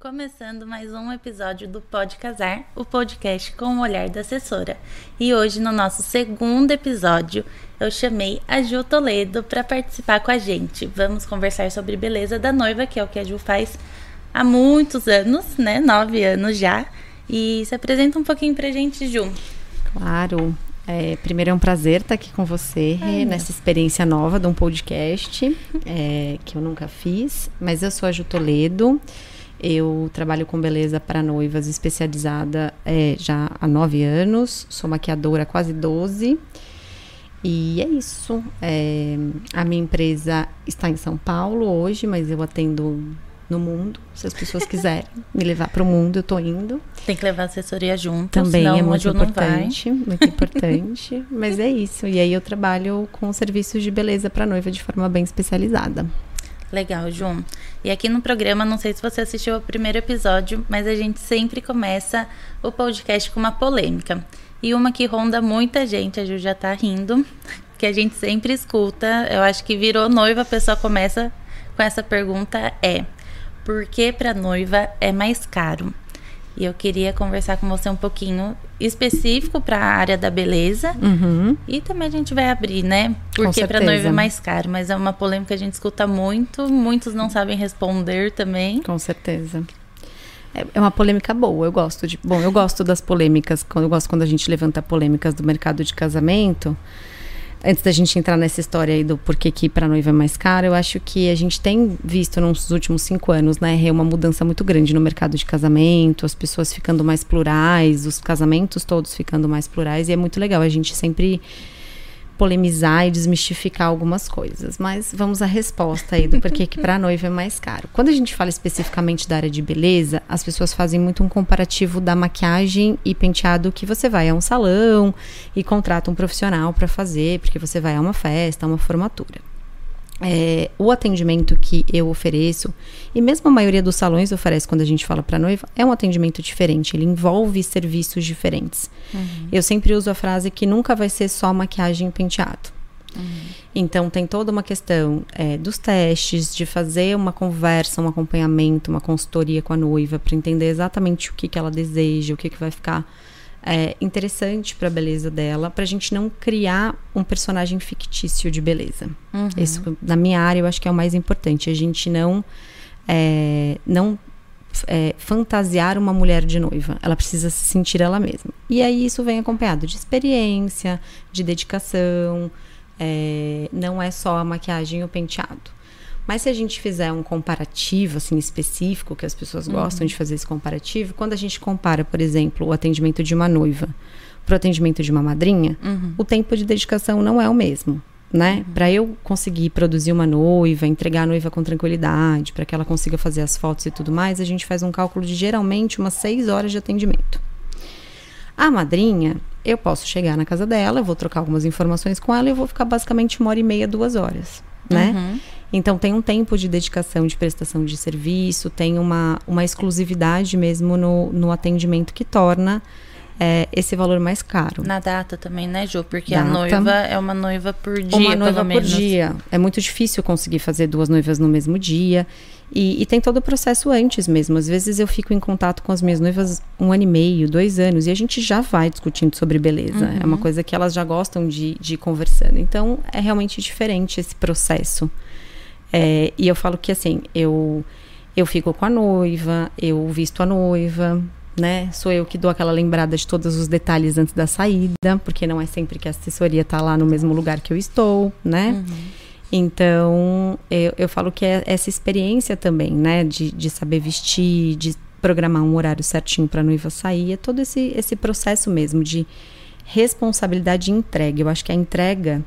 Começando mais um episódio do Pode Casar, o podcast com o olhar da assessora. E hoje, no nosso segundo episódio, eu chamei a Ju Toledo para participar com a gente. Vamos conversar sobre beleza da noiva, que é o que a Ju faz há muitos anos, né? Nove anos já. E se apresenta um pouquinho pra gente, Ju. Claro. É, primeiro é um prazer estar aqui com você Ai, nessa experiência nova de um podcast é, que eu nunca fiz. Mas eu sou a Ju Toledo. Eu trabalho com beleza para noivas especializada é, já há nove anos, sou maquiadora há quase 12. E é isso. É, a minha empresa está em São Paulo hoje, mas eu atendo no mundo. Se as pessoas quiserem me levar para o mundo, eu estou indo. Tem que levar assessoria junto. Também é muito importante, muito importante. mas é isso. E aí eu trabalho com serviços de beleza para noiva de forma bem especializada. Legal, João. E aqui no programa, não sei se você assistiu ao primeiro episódio, mas a gente sempre começa o podcast com uma polêmica. E uma que ronda muita gente, a Ju já tá rindo, que a gente sempre escuta. Eu acho que virou noiva, a pessoa começa com essa pergunta: é por que para noiva é mais caro? E eu queria conversar com você um pouquinho específico para a área da beleza. Uhum. E também a gente vai abrir, né? Porque para noiva é mais caro, mas é uma polêmica que a gente escuta muito, muitos não sabem responder também. Com certeza. É, é uma polêmica boa, eu gosto de. Bom, eu gosto das polêmicas, eu gosto quando a gente levanta polêmicas do mercado de casamento antes da gente entrar nessa história aí do porquê que para noiva é mais caro, eu acho que a gente tem visto nos últimos cinco anos, né, uma mudança muito grande no mercado de casamento, as pessoas ficando mais plurais, os casamentos todos ficando mais plurais, e é muito legal a gente sempre polemizar e desmistificar algumas coisas. Mas vamos à resposta aí do porquê que para noiva é mais caro. Quando a gente fala especificamente da área de beleza, as pessoas fazem muito um comparativo da maquiagem e penteado que você vai a um salão e contrata um profissional para fazer, porque você vai a uma festa, a uma formatura é, o atendimento que eu ofereço, e mesmo a maioria dos salões oferece quando a gente fala para noiva, é um atendimento diferente, ele envolve serviços diferentes. Uhum. Eu sempre uso a frase que nunca vai ser só maquiagem e penteado. Uhum. Então, tem toda uma questão é, dos testes, de fazer uma conversa, um acompanhamento, uma consultoria com a noiva, para entender exatamente o que, que ela deseja, o que, que vai ficar é, interessante para a beleza dela, para a gente não criar um personagem fictício de beleza. Uhum. Isso, na minha área, eu acho que é o mais importante. A gente não, é, não é, fantasiar uma mulher de noiva. Ela precisa se sentir ela mesma. E aí isso vem acompanhado de experiência, de dedicação. É, não é só a maquiagem e o penteado. Mas se a gente fizer um comparativo assim específico, que as pessoas uhum. gostam de fazer esse comparativo, quando a gente compara, por exemplo, o atendimento de uma noiva para o atendimento de uma madrinha, uhum. o tempo de dedicação não é o mesmo. Né? Uhum. Para eu conseguir produzir uma noiva, entregar a noiva com tranquilidade, para que ela consiga fazer as fotos e tudo mais, a gente faz um cálculo de geralmente umas seis horas de atendimento. A madrinha, eu posso chegar na casa dela, eu vou trocar algumas informações com ela e eu vou ficar basicamente uma hora e meia, duas horas, né? Uhum. Então tem um tempo de dedicação de prestação de serviço, tem uma, uma exclusividade mesmo no, no atendimento que torna é, esse valor mais caro. Na data também, né, Ju? Porque data, a noiva é uma noiva por dia. Uma noiva por dia. É muito difícil conseguir fazer duas noivas no mesmo dia. E, e, tem todo o processo antes mesmo. Às vezes eu fico em contato com as minhas noivas um ano e meio, dois anos, e a gente já vai discutindo sobre beleza. Uhum. É uma coisa que elas já gostam de, de ir conversando. Então é realmente diferente esse processo. É, e eu falo que assim, eu, eu fico com a noiva, eu visto a noiva, né? Sou eu que dou aquela lembrada de todos os detalhes antes da saída, porque não é sempre que a assessoria está lá no mesmo lugar que eu estou, né? Uhum. Então, eu, eu falo que é essa experiência também, né? De, de saber vestir, de programar um horário certinho para a noiva sair, é todo esse, esse processo mesmo de responsabilidade e entrega. Eu acho que a entrega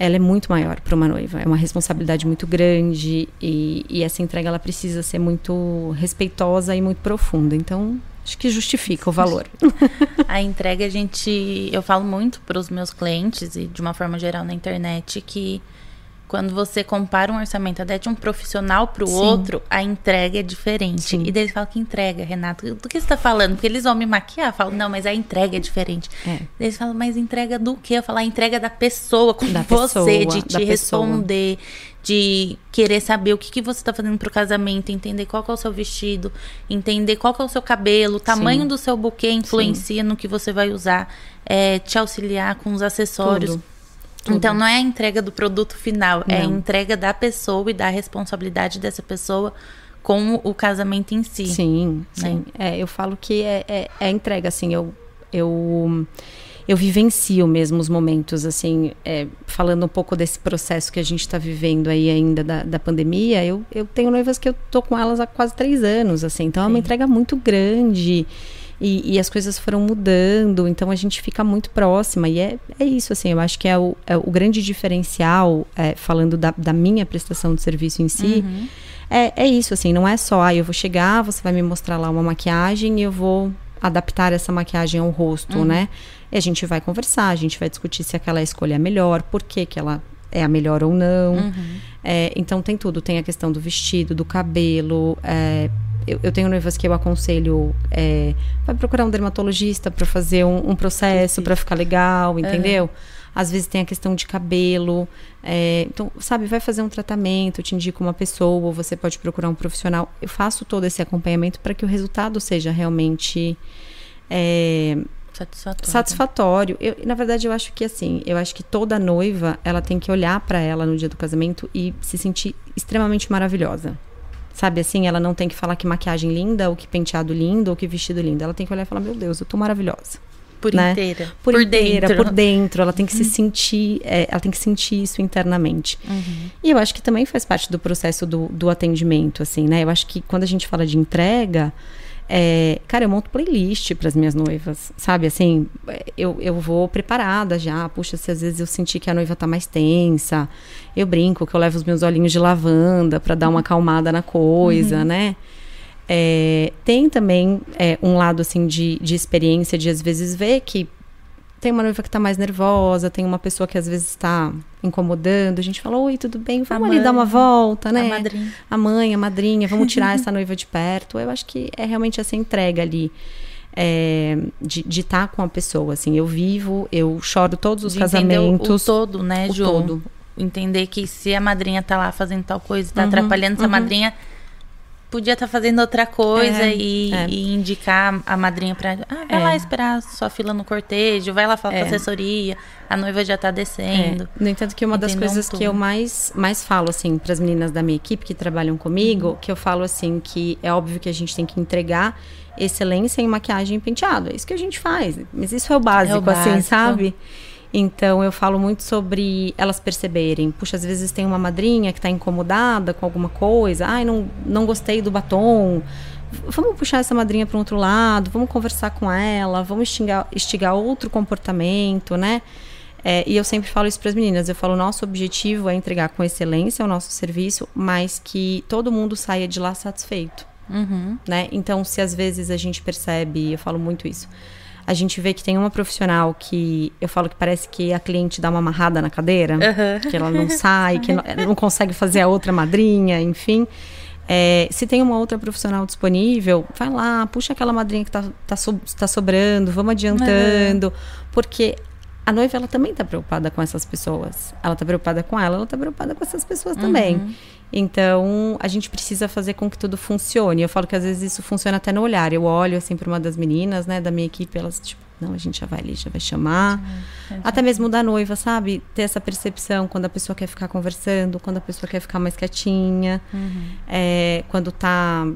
ela é muito maior para uma noiva. É uma responsabilidade muito grande e, e, essa entrega ela precisa ser muito respeitosa e muito profunda. Então, acho que justifica o valor. a entrega a gente, eu falo muito para os meus clientes e de uma forma geral na internet que quando você compara um orçamento até de um profissional para o outro, a entrega é diferente. Sim. E daí eles falam que entrega, Renato, do que você está falando? Porque eles vão me maquiar. falam, não, mas a entrega é diferente. É. Eles falam, mas entrega do quê? Eu falo, a entrega da pessoa com da você, pessoa, de te responder, pessoa. de querer saber o que, que você está fazendo para o casamento, entender qual é o seu vestido, entender qual é o seu cabelo, o tamanho Sim. do seu buquê influencia Sim. no que você vai usar, é, te auxiliar com os acessórios. Tudo. Tudo. Então não é a entrega do produto final, não. é a entrega da pessoa e da responsabilidade dessa pessoa com o casamento em si. Sim, né? sim. É, eu falo que é, é, é entrega, assim, eu, eu eu vivencio mesmo os momentos, assim, é, falando um pouco desse processo que a gente está vivendo aí ainda da, da pandemia, eu, eu tenho noivas que eu tô com elas há quase três anos, assim, então é uma entrega muito grande. E, e, as coisas foram mudando, então a gente fica muito próxima. E é, é isso, assim, eu acho que é o, é o grande diferencial, é, falando da, da, minha prestação de serviço em si, uhum. é, é isso, assim, não é só, ah, eu vou chegar, você vai me mostrar lá uma maquiagem e eu vou adaptar essa maquiagem ao rosto, uhum. né? E a gente vai conversar, a gente vai discutir se aquela escolha é melhor, por que, que ela é a melhor ou não. Uhum. É, então tem tudo, tem a questão do vestido, do cabelo. É, eu, eu, tenho noivas que eu aconselho é, vai procurar um dermatologista para fazer um, um processo para ficar legal, entendeu? Uhum. Às vezes tem a questão de cabelo. É, então, sabe, vai fazer um tratamento, te indico uma pessoa, ou você pode procurar um profissional. Eu faço todo esse acompanhamento para que o resultado seja realmente é, satisfatório. satisfatório. Eu, na verdade, eu acho que assim, eu acho que toda noiva, ela tem que olhar para ela no dia do casamento e se sentir extremamente maravilhosa. Sabe assim, ela não tem que falar que maquiagem linda, ou que penteado lindo, ou que vestido lindo. Ela tem que olhar e falar: "Meu Deus, eu tô maravilhosa". Por né? inteira. Por, por inteira, dentro. por dentro. Ela tem que uhum. se sentir, é, ela tem que sentir isso internamente. Uhum. E eu acho que também faz parte do processo do, do atendimento, assim, né? Eu acho que quando a gente fala de entrega, é, cara, eu monto playlist para as minhas noivas, sabe? Assim, eu, eu vou preparada já. Puxa, se às vezes eu sentir que a noiva tá mais tensa, eu brinco que eu levo os meus olhinhos de lavanda para dar uma acalmada na coisa, uhum. né? É, tem também é, um lado assim de, de experiência de às vezes ver que tem uma noiva que está mais nervosa, tem uma pessoa que às vezes está incomodando. A gente fala, oi, tudo bem? Vamos ali dar uma volta, né? A madrinha. A mãe, a madrinha, vamos tirar essa noiva de perto. Eu acho que é realmente essa entrega ali. É, de estar tá com a pessoa, assim, eu vivo, eu choro todos os de casamentos. O, todo, né, o Ju? todo. Entender que se a madrinha tá lá fazendo tal coisa, tá uhum, atrapalhando uhum. essa madrinha, podia estar tá fazendo outra coisa é, e, é. e, indicar a madrinha para ah, vai é. lá esperar sua fila no cortejo, vai lá falar com a é. assessoria, a noiva já está descendo. É. No entanto, que uma das coisas que eu mais, mais falo, assim, para as meninas da minha equipe que trabalham comigo, uhum. que eu falo, assim, que é óbvio que a gente tem que entregar excelência em maquiagem e penteado. É isso que a gente faz. Mas isso é o básico, é o básico. assim, sabe? Então eu falo muito sobre elas perceberem. Puxa, às vezes tem uma madrinha que está incomodada com alguma coisa. Ai, não, não gostei do batom. Vamos puxar essa madrinha para um outro lado, vamos conversar com ela, vamos instigar, instigar outro comportamento, né? É, e eu sempre falo isso para as meninas. Eu falo, nosso objetivo é entregar com excelência o nosso serviço, mas que todo mundo saia de lá satisfeito. Uhum. Né? Então, se às vezes a gente percebe, eu falo muito isso a gente vê que tem uma profissional que eu falo que parece que a cliente dá uma amarrada na cadeira, uhum. que ela não sai, que não, não, consegue fazer a outra madrinha, enfim. É, se tem uma outra profissional disponível, vai lá, puxa aquela madrinha que está tá, so, tá sobrando, vamos adiantando, uhum. porque a noiva ela também está preocupada com essas pessoas. Ela está preocupada com ela, ela está preocupada com essas pessoas uhum. também. Então, a gente precisa fazer com que tudo funcione. Eu falo que às vezes isso funciona até no olhar. Eu olho assim para uma das meninas, né, da minha equipe, elas tipo, não, a gente já vai ali, já vai chamar. É, até mesmo da noiva, sabe? Ter essa percepção quando a pessoa quer ficar conversando, quando a pessoa quer ficar mais quietinha, uhum. é, quando tá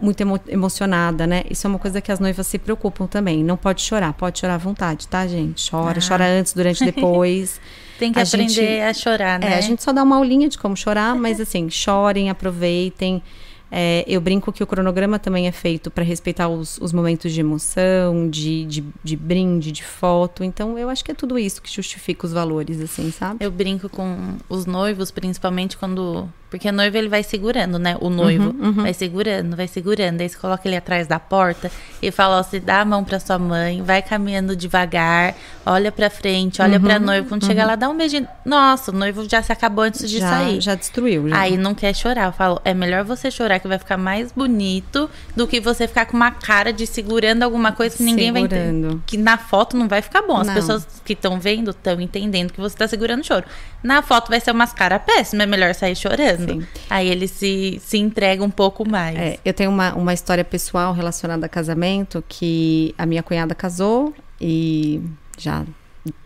muito emo emocionada, né? Isso é uma coisa que as noivas se preocupam também. Não pode chorar, pode chorar à vontade, tá, gente? Chora, ah. chora antes, durante, depois. Tem que a aprender gente, a chorar, né? É, a gente só dá uma aulinha de como chorar, mas assim, chorem, aproveitem. É, eu brinco que o cronograma também é feito para respeitar os, os, momentos de emoção, de, de, de, brinde, de foto. Então, eu acho que é tudo isso que justifica os valores, assim, sabe? Eu brinco com os noivos, principalmente quando Porque a noiva ele vai segurando, né? O noivo Uhum, uhum. vai segurando, vai segurando. Aí você coloca ele atrás da porta e fala: ó, você dá a mão pra sua mãe, vai caminhando devagar, olha pra frente, olha pra noiva. Quando chegar lá, dá um beijinho. Nossa, o noivo já se acabou antes de já, sair. já destruiu. Já. Aí não quer chorar. Eu falo, é melhor você chorar que vai ficar mais bonito do que você ficar com uma cara de segurando alguma coisa que ninguém vai entender. Segurando. Que na foto não vai ficar bom. As Não. pessoas que estão vendo estão entendendo que você tá segurando o choro. Na foto vai ser umas caras péssimas, é melhor sair chorando. Sim. Aí ele se, se entrega um pouco mais. É, eu tenho uma, uma história pessoal relacionada a casamento que a minha cunhada casou e já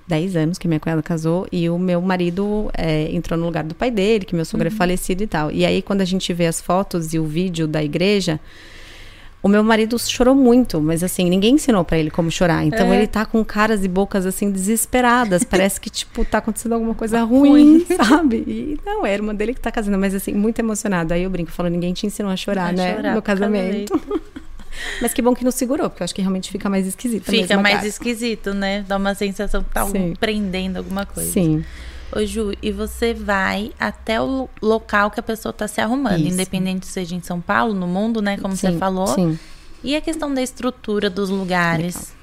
10 anos que minha cunhada casou e o meu marido é, entrou no lugar do pai dele, que meu sogro é falecido e tal. E aí quando a gente vê as fotos e o vídeo da igreja, o meu marido chorou muito, mas assim, ninguém ensinou pra ele como chorar. Então É. ele tá com caras e bocas assim desesperadas, parece que tipo tá acontecendo alguma coisa ruim, sabe? E não, é a irmã dele que tá casando, mas assim, muito emocionado. Aí eu brinco, falo, ninguém te ensinou a chorar, A né, chorar no casamento. Mas que bom que não segurou, porque eu acho que realmente fica mais esquisito. Fica mais cara. esquisito, né? Dá uma sensação que tá Sim. prendendo alguma coisa. Sim. Ô Ju, e você vai até o local que a pessoa tá se arrumando, Isso. independente seja em São Paulo, no mundo, né? Como sim, você falou. Sim. E a questão da estrutura dos lugares?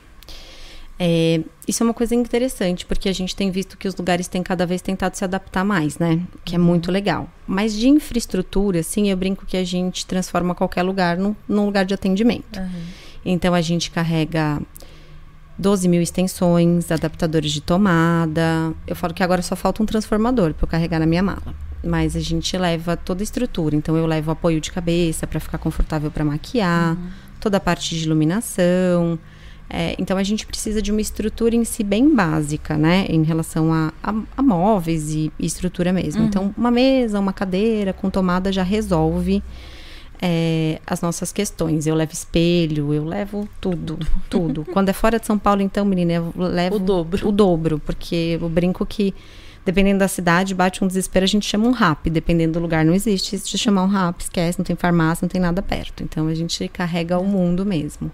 É, isso é uma coisa interessante, porque a gente tem visto que os lugares têm cada vez tentado se adaptar mais, né? Que é muito legal. Mas de infraestrutura, assim, eu brinco que a gente transforma qualquer lugar num, num lugar de atendimento. Então a gente carrega 12 mil extensões, adaptadores de tomada. Eu falo que agora só falta um transformador para eu carregar na minha mala. Mas a gente leva toda a estrutura. Então eu levo apoio de cabeça para ficar confortável para maquiar, toda a parte de iluminação. É, então a gente precisa de uma estrutura em si bem básica, né? Em relação a, a, a móveis e, e estrutura mesmo. Então, uma mesa, uma cadeira com tomada já resolve é, as nossas questões. Eu levo espelho, eu levo tudo, tudo. Quando é fora de São Paulo, então, menina, eu levo O dobro. O dobro, porque eu brinco que dependendo da cidade, bate um desespero, a gente chama um rap. Dependendo do lugar, não existe de chamar um rap, esquece, não tem farmácia, não tem nada perto. Então a gente carrega o mundo mesmo.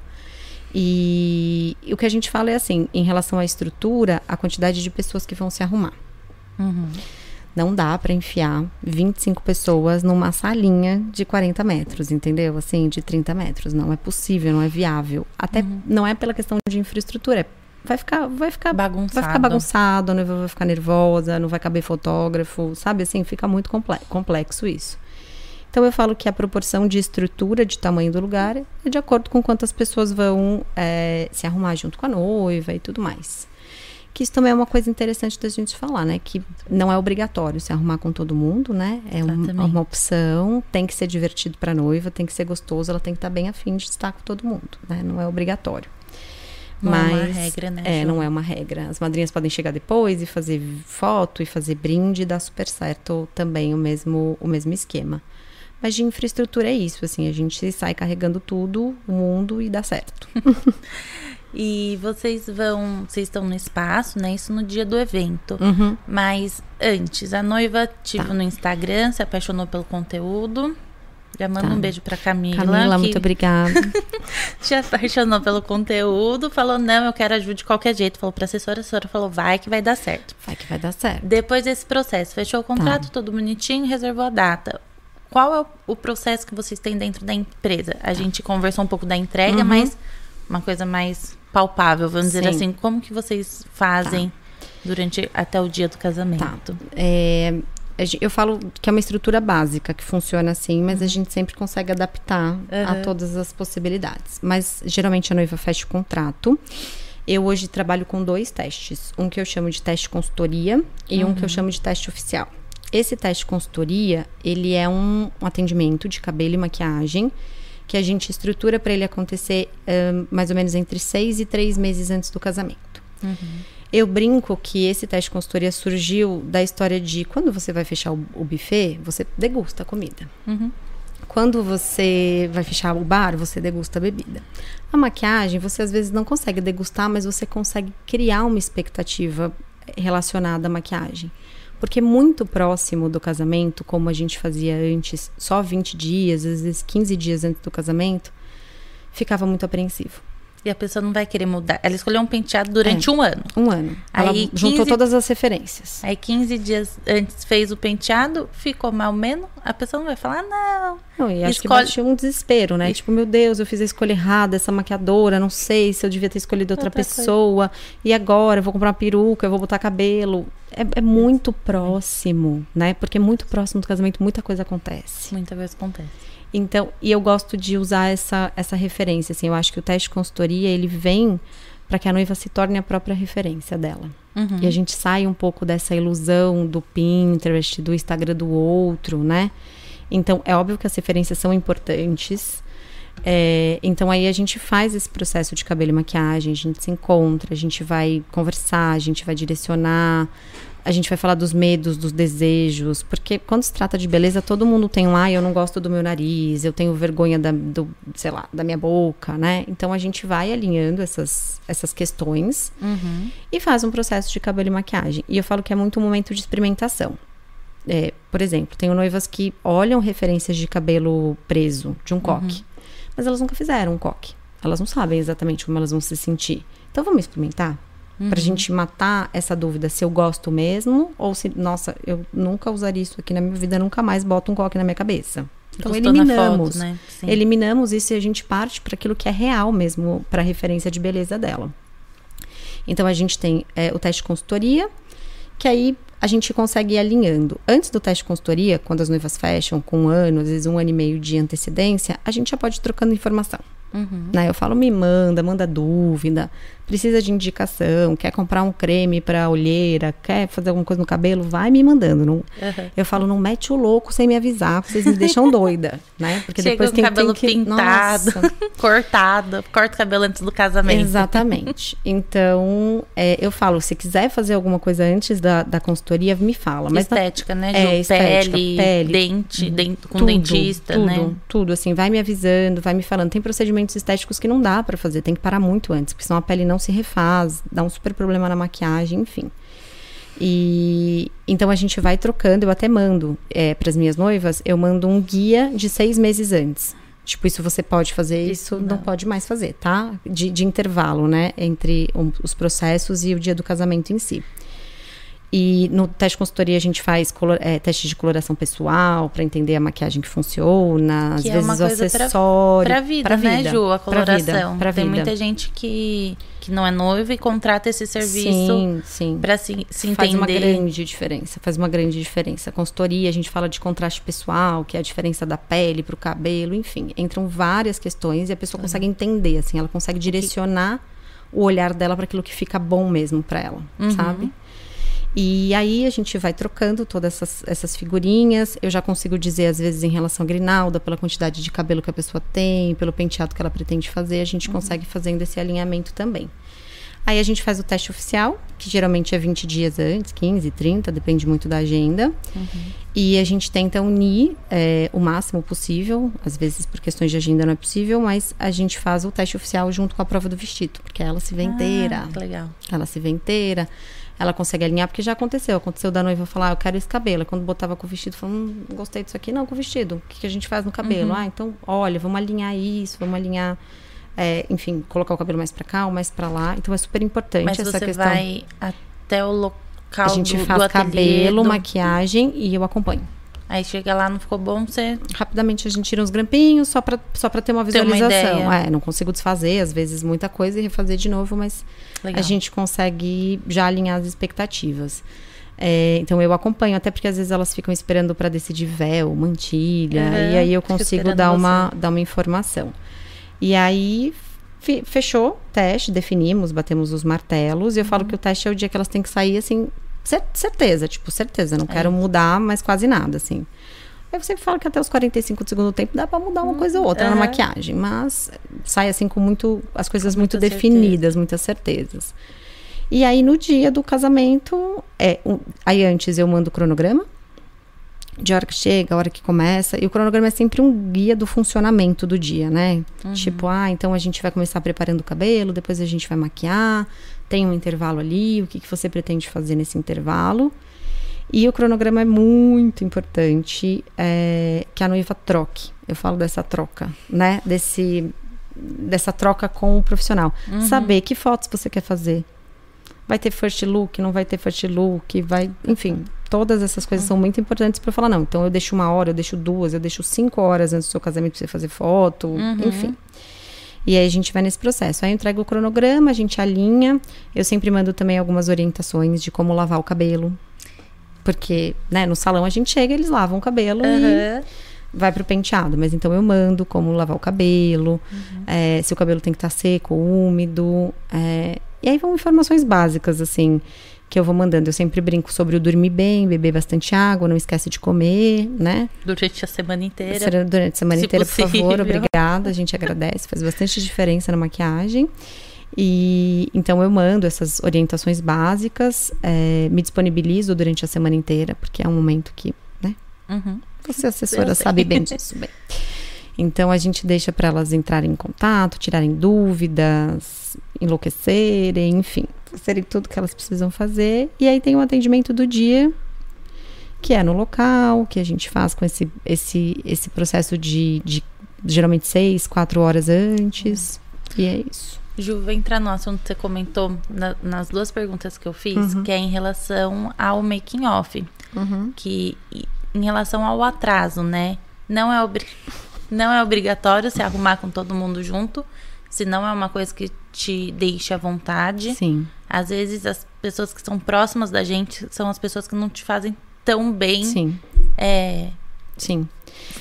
E, e o que a gente fala é assim, em relação à estrutura, a quantidade de pessoas que vão se arrumar. Uhum. Não dá para enfiar 25 pessoas numa salinha de 40 metros, entendeu? Assim, de 30 metros. Não é possível, não é viável. Até não é pela questão de infraestrutura, é- vai ficar, vai ficar Bagunçado. Vai ficar bagunçado, a noiva vai ficar nervosa, não vai caber fotógrafo, sabe? Assim, fica muito comple- complexo isso. Então eu falo que a proporção de estrutura, de tamanho do lugar, é de acordo com quantas pessoas vão é, se arrumar junto com a noiva e tudo mais. Que isso também é uma coisa interessante da gente falar, né? Que não é obrigatório se arrumar com todo mundo, né? É um- Exatamente. uma opção, tem que ser divertido para a noiva, tem que ser gostoso, ela tem que estar bem afim de estar com todo mundo, né? Não é obrigatório. Não é uma Mas, regra, né, É, Ju? não é uma regra. As madrinhas podem chegar depois e fazer foto e fazer brinde, dá super certo também o mesmo, o mesmo esquema. Mas de infraestrutura é isso, assim, a gente sai carregando tudo, o mundo e dá certo. E vocês vão, vocês estão no espaço, né? Isso no dia do evento. Uhum. Mas antes, a noiva te Tá. viu no Instagram, se apaixonou pelo conteúdo. Já manda Tá. um beijo pra Camila. Camila, que muito obrigada. se apaixonou pelo conteúdo, falou: não, eu quero ajuda de qualquer jeito. Falou pra assessora, a assessora falou: vai que vai dar certo. Vai que vai dar certo. Depois desse processo, fechou o Tá. contrato, tudo bonitinho, reservou a data. Qual é o- processo que vocês têm dentro da empresa? Tá. A gente conversou um pouco da entrega, mas uma coisa mais palpável, vamos dizer Uhum. Sim. assim. Como que vocês fazem durante até o dia do casamento? É, a gen- eu falo que é uma estrutura básica que funciona assim, mas a gente sempre consegue adaptar a Uhum. todas as possibilidades. Mas geralmente a noiva fecha o contrato. Eu hoje trabalho com dois testes. Um que eu chamo de teste consultoria e um que eu chamo de teste oficial. Esse teste consultoria, ele é um, um atendimento de cabelo e maquiagem que a gente estrutura para ele acontecer ahn, mais ou menos entre seis e três meses antes do casamento. Eu brinco que esse teste de consultoria surgiu da história de quando você vai fechar o, o buffet, você degusta a comida. Uhum. Quando você vai fechar o bar, você degusta a bebida. A maquiagem, você às vezes não consegue degustar, mas você consegue criar uma expectativa relacionada à maquiagem. Porque muito próximo do casamento, como a gente fazia antes, só 20 dias, às vezes 15 dias antes do casamento, ficava muito apreensivo. E a pessoa não vai querer mudar. Ela escolheu um penteado durante É. um ano. Um ano. Ela Aí, juntou 15 todas as referências. Aí 15 dias antes fez o penteado, ficou mal menos, a pessoa não vai falar, não. Não, e acho que bate um desespero, né? Tipo, meu Deus, eu fiz a escolha errada, essa maquiadora, não sei se eu devia ter escolhido outra, Outra coisa. pessoa. E agora, eu vou comprar uma peruca, eu vou botar cabelo. É, é muito próximo, né? Porque muito próximo do casamento, muita coisa acontece. Muita vez acontece. Então, e eu gosto de usar essa, essa referência, assim, eu acho que o teste de consultoria, ele vem para que a noiva se torne a própria referência dela. Uhum. E a gente sai um pouco dessa ilusão do Pinterest, do Instagram do outro, né? Então, é óbvio que as referências são importantes. É, então, aí a gente faz esse processo de cabelo e maquiagem, a gente se encontra, a gente vai conversar, a gente vai direcionar, a gente vai falar dos medos, dos desejos, porque quando se trata de beleza, todo mundo tem um, ah, eu não gosto do meu nariz, eu tenho vergonha da, do, sei lá, da minha boca, né? Então, a gente vai alinhando essas, essas questões Uhum. e faz um processo de cabelo e maquiagem. E eu falo que é muito um momento de experimentação. É, por exemplo, tenho noivas que olham referências de cabelo preso, de um coque, mas elas nunca fizeram um coque. Elas não sabem exatamente como elas vão se sentir. Então vamos experimentar? Pra gente matar essa dúvida se eu gosto mesmo ou se, nossa, eu nunca usaria isso aqui na minha vida, nunca mais boto um coque na minha cabeça. Então eliminamos. foto, né? Eliminamos isso e a gente parte para aquilo que é real mesmo, para referência de beleza dela. Então a gente tem é, o teste de consultoria, que aí a gente consegue ir alinhando. Antes do teste de consultoria, quando as noivas fecham com um ano, às vezes um ano e meio de antecedência, a gente já pode ir trocando informação. Uhum. Né? Eu falo, me manda, manda dúvida, precisa de indicação, quer comprar um creme para olheira, quer fazer alguma coisa no cabelo, vai me mandando. Não, Uhum. eu falo, não mete o louco sem me avisar, vocês me deixam doida, né? Porque Chega depois tem, cabelo tem que... pintado, cortado, corta o cabelo antes do casamento. Exatamente. Então, é, eu falo, se quiser fazer alguma coisa antes da, da consultoria, me fala. Mas na- estética, né, Ju? É, estética, pele, pele. dente, den- com tudo, dentista, tudo, né? Tudo, assim, vai me avisando, vai me falando. Tem procedimentos estéticos que não dá pra fazer, tem que parar muito antes, porque senão a pele não se refaz, dá um super problema na maquiagem, enfim. E então a gente vai trocando, eu até mando é, para as minhas noivas, eu mando um guia de seis meses antes. Tipo, isso você pode fazer, Isso isso, não. não. pode mais fazer, tá? De, de intervalo, né? Entre um- os processos e o dia do casamento em si. E no teste de consultoria a gente faz colo- é, teste de coloração pessoal para entender a maquiagem que funciona, às Que é vezes o acessório. Pra vida, pra né, vida, Ju? A pra vida, coloração. pra Tem vida. muita gente que, que não é noiva e contrata esse serviço Sim, sim. pra se, se Faz uma entender. grande diferença, faz uma grande diferença. Consultoria, a gente fala de contraste pessoal, que é a diferença da pele pro cabelo, enfim, entram várias questões e a pessoa consegue entender, assim, ela consegue direcionar o olhar dela para aquilo que fica bom mesmo para ela, Uhum. sabe? E aí a gente vai trocando todas essas, essas figurinhas. Eu já consigo dizer, às vezes, em relação à grinalda, pela quantidade de cabelo que a pessoa tem, pelo penteado que ela pretende fazer, a gente consegue fazendo esse alinhamento também. Aí a gente faz o teste oficial, que geralmente é 20 dias antes, 15, 30, depende muito da agenda. E a gente tenta unir é, o máximo possível, às vezes por questões de agenda não é possível, mas a gente faz o teste oficial junto com a prova do vestido, porque ela se vê inteira. Ah, que legal. Ela se vê inteira, ela consegue alinhar, porque já aconteceu. Aconteceu da noiva falar, ah, eu quero esse cabelo. Quando botava com o vestido, falou, hum, não gostei disso aqui, não, com o vestido. O que, que a gente faz no cabelo? Ah, então, olha, vamos alinhar isso, vamos alinhar, é, enfim, colocar o cabelo mais pra cá ou mais pra lá. Então é super importante Mas essa você questão. vai até o local a gente do, faz do cabelo, do- maquiagem e eu acompanho. Aí chega lá, não ficou bom, você... Rapidamente a gente tira uns grampinhos só pra, só pra ter uma Ter uma visualização. é, não consigo desfazer, às vezes, muita coisa e refazer de novo, mas Legal. a gente consegue já alinhar as expectativas. É, então eu acompanho, até porque às vezes elas ficam esperando para decidir véu, mantilha, Aham, e aí eu consigo dar uma, dar uma informação. E aí fe- fechou o teste, definimos, batemos os martelos, e eu falo Uhum. que o teste é o dia que elas têm que sair assim, cer- certeza, tipo, certeza, não É quero mudar, mas quase nada, assim. Eu sempre falo que até os 45 do segundo tempo dá pra mudar uma coisa ou outra na aham. maquiagem, mas sai assim com muito as coisas Com muito definidas, muitas certezas. E aí no dia do casamento, é, um- aí antes eu mando o cronograma de hora que chega, a hora que começa, e o cronograma é sempre um guia do funcionamento do dia, né? Tipo, ah, então a gente vai começar preparando o cabelo, depois a gente vai maquiar, tem um intervalo ali, o que, que você pretende fazer nesse intervalo? E o cronograma é muito importante é, que a noiva troque. Eu falo dessa troca, né? Desse dessa troca com o profissional. Uhum. Saber que fotos você quer fazer. Vai ter first look, não vai ter first look, vai, enfim, todas essas coisas Uhum. são muito importantes para falar não. Então eu deixo uma hora, eu deixo duas, eu deixo cinco horas antes do seu casamento para você fazer foto, Uhum. enfim. E aí a gente vai nesse processo. Aí eu entrego o cronograma, a gente alinha. Eu sempre mando também algumas orientações de como lavar o cabelo. Porque, né, no salão a gente chega, eles lavam o cabelo e Aham. vai pro penteado. Mas então eu mando como lavar o cabelo, é, se o cabelo tem que estar seco ou úmido. é, e aí vão informações básicas, assim, que eu vou mandando. Eu sempre brinco sobre o dormir bem, beber bastante água, não esquece de comer, né? Durante a semana inteira. Durante a semana se inteira, por favor, possível. obrigada. A gente agradece, faz bastante diferença na maquiagem. E então eu mando essas orientações básicas, é, me disponibilizo durante a semana inteira, porque é um momento que, né? Uhum. Você, assessora, sabe bem disso. Bem. Então a gente deixa para elas entrarem em contato, tirarem dúvidas, enlouquecerem, enfim, fazerem tudo que elas precisam fazer. E aí tem o atendimento do dia, que é no local, que a gente faz com esse, esse, esse processo de, de geralmente seis, quatro horas antes. E é isso. Ju, vou entrar no assunto que você comentou na- nas duas perguntas que eu fiz, Uhum. que é em relação ao making off, que e- em relação ao atraso, né? Não é, obri- não é obrigatório se arrumar com todo mundo junto, se não é uma coisa que te deixe à vontade. Sim, Às vezes as pessoas que estão próximas da gente são as pessoas que não te fazem tão bem sim, é, sim.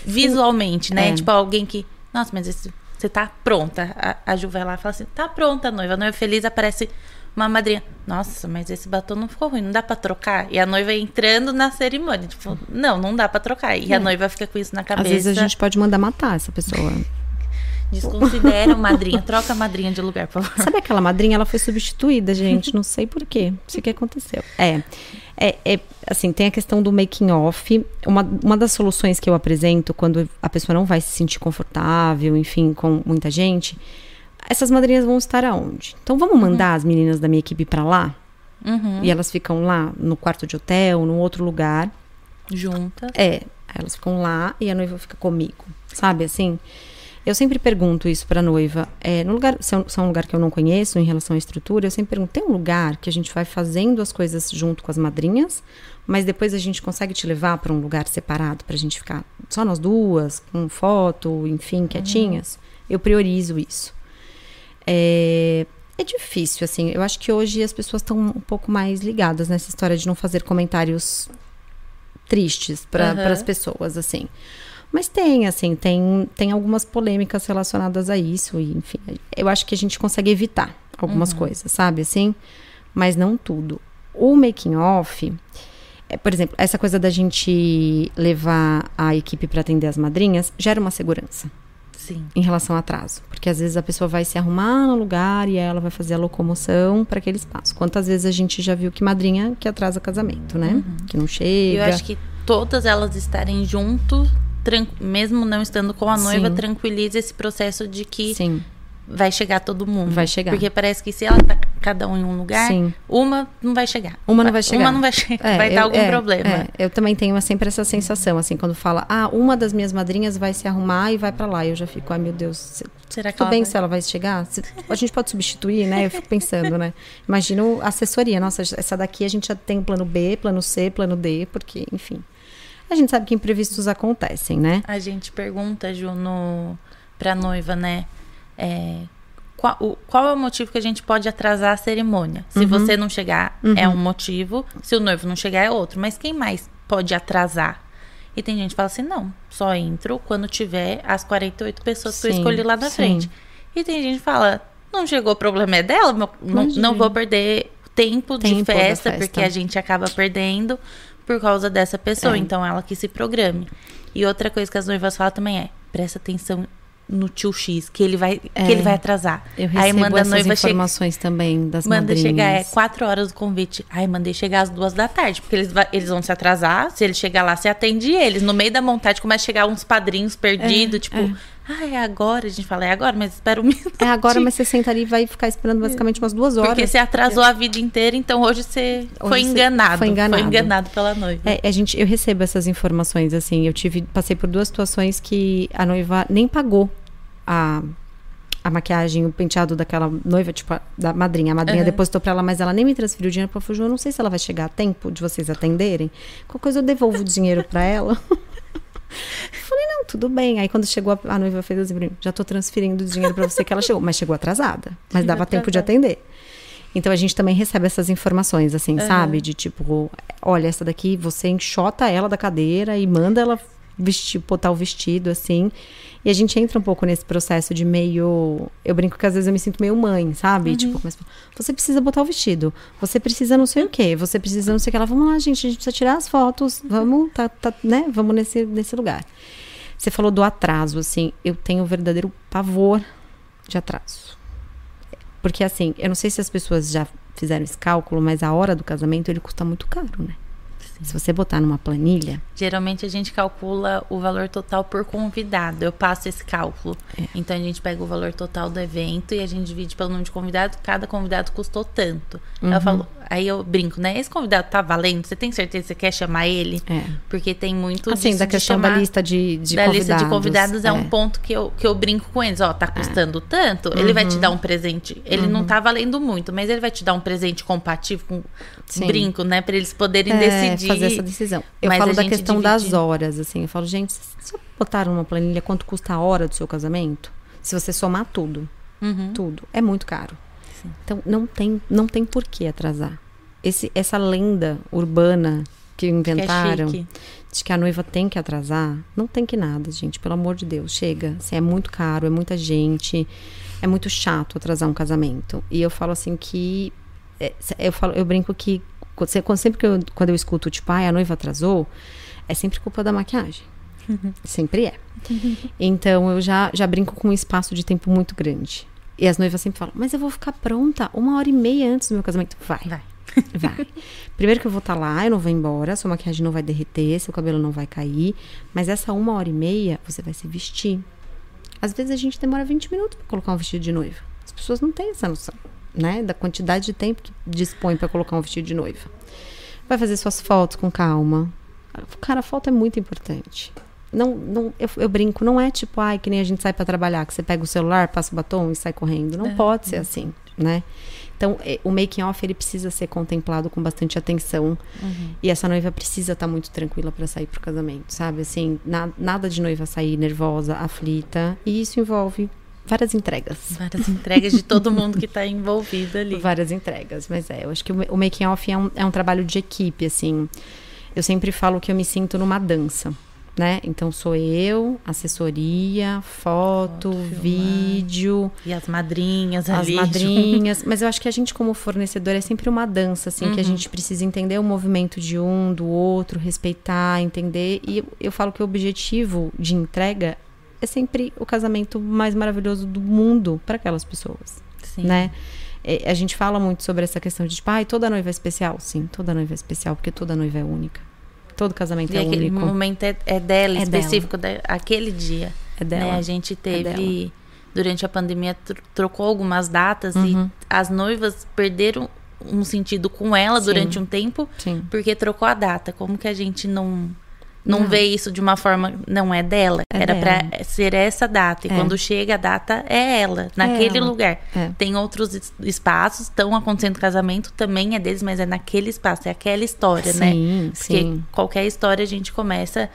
visualmente, né? É. Tipo, alguém que. Nossa, mas esse- você tá pronta. A, a Ju vai lá e fala assim: tá pronta, noiva. A noiva feliz aparece uma madrinha. Nossa, mas esse batom não ficou ruim, não dá pra trocar? E a noiva entrando na cerimônia. Tipo, não, não dá pra trocar. E a noiva fica com isso na cabeça. Às vezes a gente pode mandar matar essa pessoa. Desconsidera a madrinha. Troca a madrinha de lugar, por favor. Sabe aquela madrinha? Ela foi substituída, gente. Não sei por quê. Não sei o que aconteceu. É, é, é, assim, tem a questão do making off. Uma, uma das soluções que eu apresento quando a pessoa não vai se sentir confortável, enfim, com muita gente, essas madrinhas vão estar aonde? Então vamos mandar as meninas da minha equipe para lá Uhum. e elas ficam lá no quarto de hotel, num outro lugar. Junta. É, elas ficam lá e a noiva fica comigo, sabe assim? Eu sempre pergunto isso pra noiva, é, no lugar, se é, um, se é um lugar que eu não conheço em relação à estrutura, eu sempre pergunto, tem um lugar que a gente vai fazendo as coisas junto com as madrinhas, mas depois a gente consegue te levar pra um lugar separado pra gente ficar só nós duas, com foto, enfim, quietinhas? Eu priorizo isso. É, é difícil, assim. Eu acho que hoje as pessoas estão um pouco mais ligadas nessa história de não fazer comentários tristes para Aham. as pessoas, assim. Mas tem, assim, tem, tem algumas polêmicas relacionadas a isso, e enfim, eu acho que a gente consegue evitar algumas coisas, sabe, assim, mas não tudo. O making off, é, por exemplo, essa coisa da gente levar a equipe para atender as madrinhas gera uma segurança Sim. em relação ao atraso. Porque às vezes a pessoa vai se arrumar no lugar e ela vai fazer a locomoção para aquele espaço. Quantas vezes a gente já viu que madrinha que atrasa casamento, né? Que não chega. Eu acho que todas elas estarem junto, mesmo não estando com a noiva, Sim. tranquiliza esse processo de que Sim, vai chegar todo mundo. Vai chegar. Porque parece que se ela tá cada um em um lugar, Sim. uma não vai chegar. Uma não vai chegar. Uma não vai chegar. É, vai dar eu- algum é, problema. é. eu também tenho sempre essa sensação, assim, quando fala, ah, uma das minhas madrinhas vai se arrumar e vai para lá. Eu já fico, ai meu Deus, se- Será que tudo ela bem vai- se ela vai chegar? A gente pode substituir, né? Eu fico pensando, né? Imagino a assessoria, nossa, essa daqui a gente já tem plano B, plano C, plano D, porque, enfim. A gente sabe que imprevistos acontecem, né? A gente pergunta, Ju, no, pra noiva, né? é, qual, o, qual é o motivo que a gente pode atrasar a cerimônia? Se Uhum. você não chegar, é um motivo. Se o noivo não chegar, é outro. Mas quem mais pode atrasar? E tem gente que fala assim: não, só entro quando tiver as 48 pessoas que eu Sim, escolhi lá na sim. frente. E tem gente que fala: não chegou, o problema é dela, não, não vou perder tempo, de Tempo da festa, festa. porque a gente acaba perdendo por causa dessa pessoa. É. Então ela que se programe. E outra coisa que as noivas falam também é: presta atenção no tio X, que ele vai, É. que ele vai atrasar. Eu Aí recebo manda a essas noiva chegar. informações também das Manda madrinhas. chegar, é quatro horas do convite. Ai, mandei chegar às duas da tarde, porque eles, eles vão se atrasar. Se ele chegar lá, você atende eles. No meio da montagem começa a chegar uns padrinhos perdidos, tipo, é. Ah, é agora. A gente fala, é agora, mas espera um minuto. É agora, mas você senta ali e vai ficar esperando basicamente umas duas horas. Porque você atrasou a vida inteira, então hoje você foi você enganado. foi enganado. Foi enganado pela noiva. É, a gente, eu recebo essas informações, assim, eu tive, passei por duas situações que a noiva nem pagou a, a maquiagem, o penteado daquela noiva, tipo, a, da madrinha. A madrinha Uhum. depositou pra ela, mas ela nem me transferiu o dinheiro. Ela falou, eu não sei se ela vai chegar a tempo de vocês atenderem. Qualquer coisa eu devolvo o dinheiro pra ela. Eu falei, não, tudo bem. Aí quando chegou a, a noiva fez assim, já tô transferindo o dinheiro pra você que ela chegou. Mas chegou atrasada. Mas Chegou dava tempo de atrasada. atender. Então a gente também recebe essas informações, assim, Aham. sabe? De tipo, olha, essa daqui, você enxota ela da cadeira e manda ela vestir, botar o vestido, assim. E a gente entra um pouco nesse processo de meio. Eu brinco que às vezes eu me sinto meio mãe, sabe? Uhum. Tipo, mas, você precisa botar o vestido, você precisa não sei o quê, você precisa não sei o que. Ela, vamos lá, gente, a gente precisa tirar as fotos, vamos, tá, tá, né? Vamos nesse, nesse lugar. Você falou do atraso, assim, eu tenho um verdadeiro pavor de atraso. Porque, assim, eu não sei se as pessoas já fizeram esse cálculo, mas a hora do casamento ele custa muito caro, né? Se você botar numa planilha, Geralmente a gente calcula o valor total por convidado. Eu passo esse cálculo. É. Então a gente pega o valor total do evento e a gente divide pelo número de convidados. Cada convidado custou tanto. Uhum. Eu falo, aí eu brinco, né? Esse convidado tá valendo? Você tem certeza que você quer chamar ele? é. Porque tem muito Assim, disso da questão chamar- da lista de, de da convidados. lista de convidados é, um é. ponto que eu, que eu brinco com eles. Ó, tá custando tanto, ele vai Uhum. te dar um presente. Ele não tá valendo muito, mas ele vai te dar um presente compatível com Sim. brinco, né? Pra eles poderem É, decidir. fazer essa decisão. Eu Mas falo da questão das horas, assim. Eu falo, gente, vocês botaram numa planilha quanto custa a hora do seu casamento? Se você somar tudo, Uhum. tudo, é muito caro. Então, não tem, não tem por que atrasar. Esse, essa lenda urbana que Que é inventaram de que a noiva tem que atrasar, não tem que nada, gente. Pelo amor de Deus, chega. Assim, é muito caro, é muita gente, é muito chato atrasar um casamento. E eu falo assim que é, eu falo, eu brinco que sempre que eu, quando eu escuto tipo, ai, a noiva atrasou, é sempre culpa da maquiagem. Sempre é. Então eu já já brinco com um espaço de tempo muito grande. E as noivas sempre falam, mas eu vou ficar pronta uma hora e meia antes do meu casamento. Vai. Vai. Vai. Primeiro que eu vou estar lá, eu não vou embora, sua maquiagem não vai derreter, seu cabelo não vai cair. Mas essa uma hora e meia, você vai se vestir. Às vezes a gente demora 20 minutos para colocar um vestido de noiva. As pessoas não têm essa noção, né? Da quantidade de tempo que dispõe para colocar um vestido de noiva. Vai fazer suas fotos com calma. Cara, a foto é muito importante. Não, não, eu, eu brinco, não é tipo, ai, que nem a gente sai para trabalhar, que você pega o celular, passa o batom e sai correndo. Não É. pode ser assim, né? Então, eh, o making off ele precisa ser contemplado com bastante atenção. Uhum. E essa noiva precisa estar muito tranquila para sair pro casamento, sabe? Assim, na- nada de noiva sair nervosa, aflita. E isso envolve várias entregas. Várias entregas de todo mundo que tá envolvido ali. Várias entregas. Mas é, eu acho que o, o making off é um, é um trabalho de equipe, assim. Eu sempre falo que eu me sinto numa dança. Né? Então sou eu, assessoria, foto, Foto, vídeo, E as madrinhas as ali. madrinhas. Mas eu acho que a gente, como fornecedor, é sempre uma dança, assim, que a Uhum. gente precisa entender o movimento de um, do outro, respeitar, entender. E eu, falo que o objetivo de entrega é sempre o casamento mais maravilhoso do mundo para aquelas pessoas, Sim. né? É, a gente fala muito sobre essa questão de, tipo, ai, toda noiva é especial. Sim, toda noiva é especial, porque toda noiva é única. Todo casamento E é aquele único. momento é, é dela, É específico daquele dia. É dela. Né? A gente teve, dela. durante a pandemia, tro- trocou algumas datas Uhum. e as noivas perderam um sentido com ela Sim. durante um tempo, Sim. porque trocou a data. Como que a gente não não, Não. vê isso de uma forma não é dela, É era pra ser essa data. E É. quando chega a data é ela, naquele ela. lugar. É. Tem outros es- espaços, estão acontecendo casamento, também é deles, mas é naquele espaço, é aquela história, né? Sim, Porque sim. qualquer história a gente começa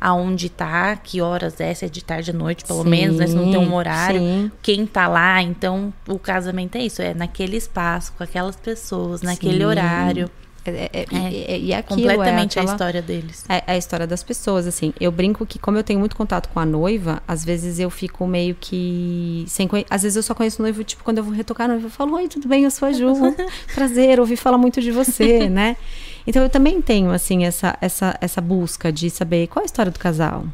aonde tá, que horas é, se é de tarde à noite, pelo Sim, menos, né? Se não tem um horário. sim. Quem tá lá, então o casamento é isso, é naquele espaço, com aquelas pessoas, naquele Sim. É horário. É, é, É. e, e aquilo completamente é a aquela- história deles. É a história das pessoas, assim. Eu brinco que, como eu tenho muito contato com a noiva, às vezes eu fico meio que. Sem. Às vezes eu só conheço o noivo, tipo, quando eu vou retocar a noiva, eu falo: Oi, tudo bem? Eu sou a Ju. Prazer, ouvi falar muito de você, né? Então eu também tenho, assim, essa, essa, essa busca de saber qual é a história do casal.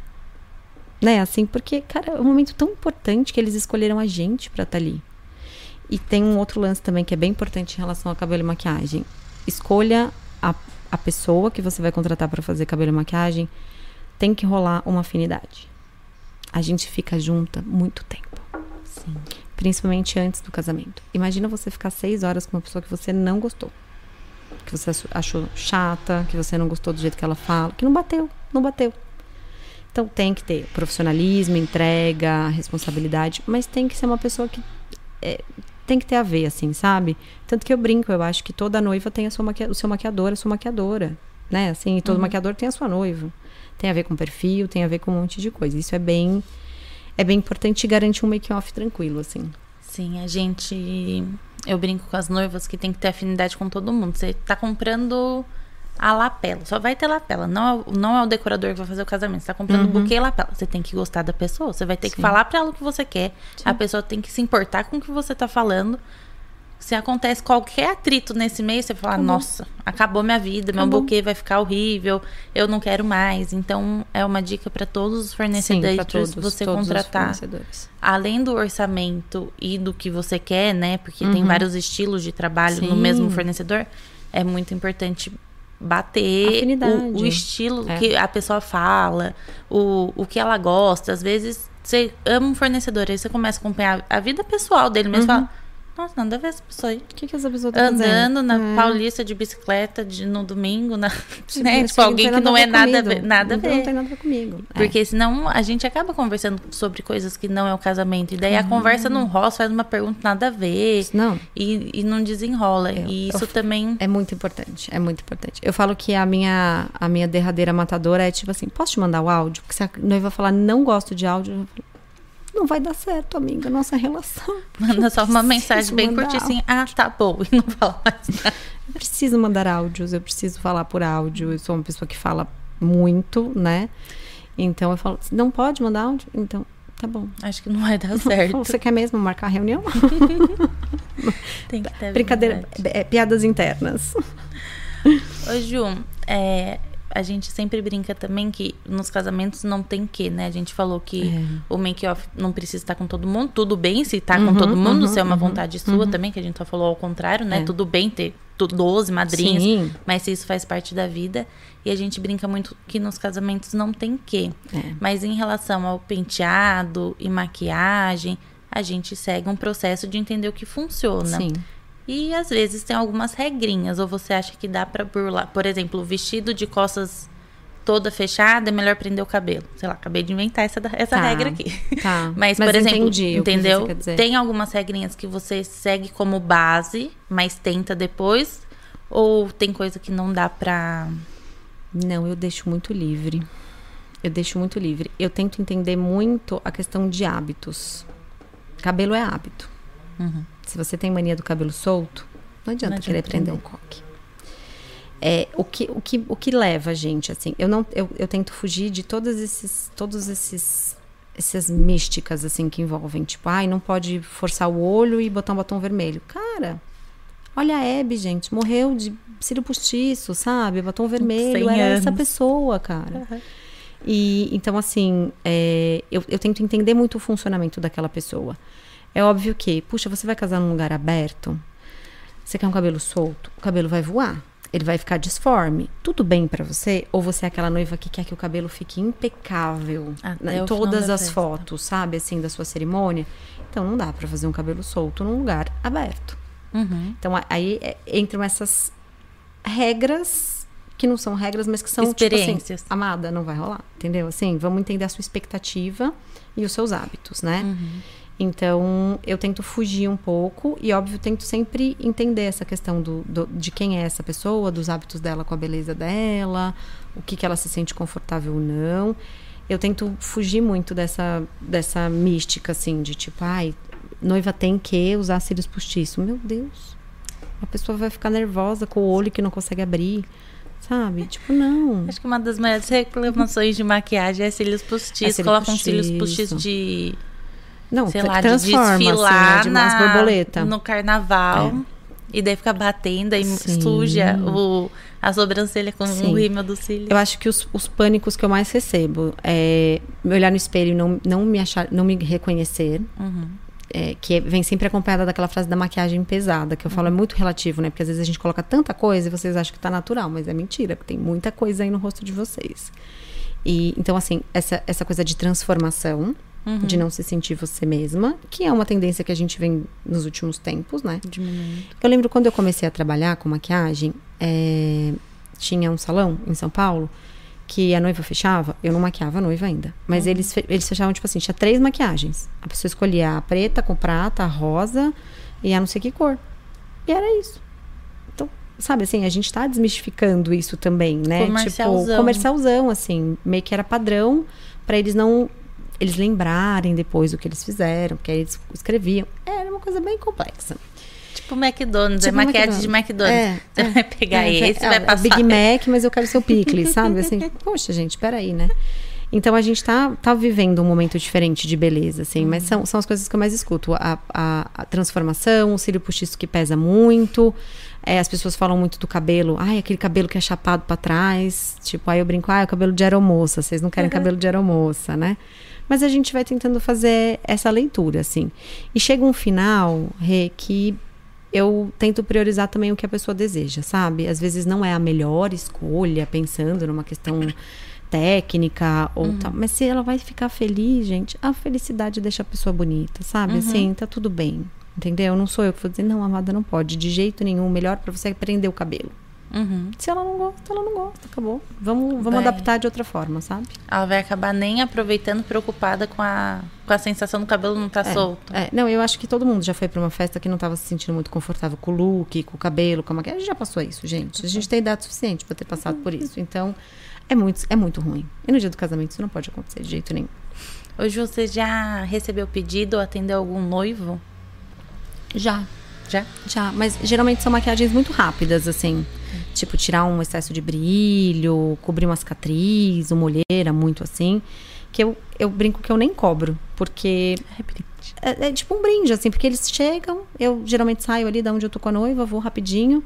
Né? Assim, porque, cara, é um momento tão importante que eles escolheram a gente pra estar ali. E tem um outro lance também que é bem importante em relação ao cabelo e maquiagem. Escolha a, a pessoa que você vai contratar para fazer cabelo e maquiagem. Tem que rolar uma afinidade. A gente fica junta muito tempo. Sim. Principalmente antes do casamento. Imagina você ficar seis horas com uma pessoa que você não gostou. Que você achou- chata, que você não gostou do jeito que ela fala, que não bateu, não bateu. Então tem que ter profissionalismo, entrega, responsabilidade, mas tem que ser uma pessoa que é, tem que ter a ver, assim, sabe? Tanto que eu brinco, eu acho que toda noiva tem a sua maqui o seu maquiador, a sua maquiadora, né? Assim, todo uhum. maquiador tem a sua noiva. Tem a ver com perfil, tem a ver com um monte de coisa. Isso é bem é bem importante garantir um make-off tranquilo, assim. Sim, a gente eu brinco com as noivas que tem que ter afinidade com todo mundo. Você tá comprando a lapela. Só vai ter lapela. Não é, não é o decorador que vai fazer o casamento. Você tá comprando uhum. buquê e lapela. Você tem que gostar da pessoa. Você vai ter Sim. que falar para ela o que você quer. Sim. A pessoa tem que se importar com o que você tá falando. Se acontece qualquer atrito nesse meio, você fala: acabou. Nossa, acabou minha vida, acabou. meu buquê vai ficar horrível, eu não quero mais. Então, é uma dica para todos os fornecedores Sim, todos, você todos contratar. Além do orçamento e do que você quer, né? Porque uhum. tem vários estilos de trabalho Sim. no mesmo fornecedor. É muito importante bater o, o, estilo é. que a pessoa fala, o, o que ela gosta. Às vezes você ama um fornecedor, aí você começa a acompanhar a vida pessoal dele mesmo uhum. fala. Nossa, nada a ver essa pessoa aí. O que, que essa pessoa tá Andando na é. Paulista de bicicleta de, no domingo, na, né? Tipo, alguém que não é nada a ver. Nada a ver. Não tem nada a ver comigo. Porque é. senão a gente acaba conversando sobre coisas que não é o casamento. E daí a conversa não rola, faz uma pergunta nada a ver. Não. E, e não desenrola. Eu, e isso eu, também. É muito importante. É muito importante. Eu falo que a minha, a minha derradeira matadora é tipo assim: posso te mandar o áudio? Porque se a noiva falar não gosto de áudio, eu falo, não vai dar certo, amiga, nossa relação. Manda só uma mensagem bem curtinha assim, ah, tá bom, e não fala mais nada. Eu preciso mandar áudios, eu preciso falar por áudio, eu sou uma pessoa que fala muito, né? Então eu falo, não pode mandar áudio? Então, tá bom. Acho que não vai dar certo. Você quer mesmo marcar reunião? Tem que ter Brincadeira, é, piadas internas. Ô, Ju, é, a gente sempre brinca também que nos casamentos não tem que, né? A gente falou que é. o make-off não precisa estar com todo mundo. Tudo bem se tá uhum, com todo mundo, uhum, se é uma uhum, vontade sua uhum. também, que a gente só falou ao contrário, né? É. Tudo bem ter 12 madrinhas, Sim. mas se isso faz parte da vida. E a gente brinca muito que nos casamentos não tem que. É. Mas em relação ao penteado e maquiagem, a gente segue um processo de entender o que funciona. Sim. E às vezes tem algumas regrinhas, ou você acha que dá para burlar. Por exemplo, o vestido de costas toda fechada, é melhor prender o cabelo. Sei lá, acabei de inventar essa, essa tá, regra aqui. Tá. mas, mas, por exemplo, entendeu? Tem algumas regrinhas que você segue como base, mas tenta depois? Ou tem coisa que não dá pra. Não, eu deixo muito livre. Eu deixo muito livre. Eu tento entender muito a questão de hábitos. Cabelo é hábito. Uhum. Se você tem mania do cabelo solto, não adianta, não adianta querer prender um coque. É, o, que, o, que, o que leva a gente, assim, eu não eu, eu tento fugir de todos esses, todos esses essas místicas assim que envolvem, tipo, ai, não pode forçar o olho e botar um batom vermelho. Cara, olha a Hebe, gente, morreu de cílio postiço, sabe? Batom vermelho, era anos. essa pessoa, cara. Uhum. E então, assim, é, eu, eu tento entender muito o funcionamento daquela pessoa. É óbvio que, puxa, você vai casar num lugar aberto, você quer um cabelo solto, o cabelo vai voar, ele vai ficar disforme. Tudo bem para você? Ou você é aquela noiva que quer que o cabelo fique impecável né, em todas as festa. fotos, sabe, assim, da sua cerimônia? Então não dá para fazer um cabelo solto num lugar aberto. Uhum. Então aí é, entram essas regras que não são regras, mas que são experiências. Tipo assim, amada, não vai rolar, entendeu? Assim, vamos entender a sua expectativa e os seus hábitos, né? Uhum. Então, eu tento fugir um pouco e, óbvio, tento sempre entender essa questão do, do, de quem é essa pessoa, dos hábitos dela com a beleza dela, o que, que ela se sente confortável ou não. Eu tento fugir muito dessa, dessa mística, assim, de tipo, ai, noiva tem que usar cílios postiços. Meu Deus, a pessoa vai ficar nervosa com o olho que não consegue abrir. Sabe? Tipo, não. Acho que uma das maiores reclamações de maquiagem é cílios postiços. É Colocam cílios postiços de não, sei lá, transforma, de desfilar assim, né, de na, borboleta. no carnaval. É. E daí fica batendo e suja o, a sobrancelha com Sim. o rímel do cílio. Eu acho que os, os pânicos que eu mais recebo é me olhar no espelho e não, não me achar, não me reconhecer. Uhum. É, que vem sempre acompanhada daquela frase da maquiagem pesada, que eu falo é muito relativo, né? Porque às vezes a gente coloca tanta coisa e vocês acham que tá natural, mas é mentira, porque tem muita coisa aí no rosto de vocês. E então, assim, essa, essa coisa de transformação, Uhum. de não se sentir você mesma, que é uma tendência que a gente vem nos últimos tempos, né? Diminuindo. Eu lembro quando eu comecei a trabalhar com maquiagem, é, tinha um salão em São Paulo que a noiva fechava, eu não maquiava a noiva ainda. Mas eles, fe- eles fechavam, tipo assim, tinha três maquiagens. A pessoa escolhia a preta com prata, a rosa e a não sei que cor. E era isso. Então, sabe assim, a gente tá desmistificando isso também, né? Comercialzão. Tipo, comercialzão, assim, meio que era padrão pra eles não. Eles lembrarem depois o que eles fizeram, porque aí eles escreviam. Era uma coisa bem complexa. Tipo McDonald's, é Tipo maquiagem de McDonald's. É, Você é, vai pegar é, esse, é, vai é passar. Big Mac, mas eu quero seu picles, sabe? Assim, poxa, gente, peraí, né? Então a gente tá, tá vivendo um momento diferente de beleza, assim, mas são, são as coisas que eu mais escuto. A, a, a transformação, o cílio postiço que pesa muito. é, as pessoas falam muito do cabelo. Ai, aquele cabelo que é chapado pra trás. Tipo, aí eu brinco, ah, é o cabelo de aeromoça. Vocês não querem cabelo de aeromoça, né? Mas a gente vai tentando fazer essa leitura, assim. E chega um final, Rê, que eu tento priorizar também o que a pessoa deseja, sabe? Às vezes não é a melhor escolha, pensando numa questão técnica ou tal. Mas se ela vai ficar feliz, gente, a felicidade deixa a pessoa bonita, sabe? Assim, tá tudo bem. Entendeu? Não sou eu que vou dizer, não, amada, não pode. De jeito nenhum. Melhor pra você é prender o cabelo. Uhum. Se ela não gosta, ela não gosta. Acabou. Vamos, vamos Vai. adaptar de outra forma, sabe? Ela vai acabar nem aproveitando, preocupada com a, com a sensação do cabelo não tá solto. É, não, eu acho que todo mundo já foi pra uma festa que não tava se sentindo muito confortável com o look, com o cabelo, com a maquiagem. A gente já passou isso, gente. A gente tem idade suficiente pra ter passado por isso. Então, é muito, é muito ruim. E no dia do casamento isso não pode acontecer de jeito nenhum. Hoje você já recebeu pedido ou atendeu algum noivo? Já. Já? Já, mas geralmente são maquiagens muito rápidas, assim. Tipo, tirar um excesso de brilho, cobrir uma cicatriz, uma olheira, muito assim. Que eu, eu brinco que eu nem cobro, porque é, é tipo um brinde, assim, porque eles chegam, eu geralmente saio ali da onde eu tô com a noiva, vou rapidinho.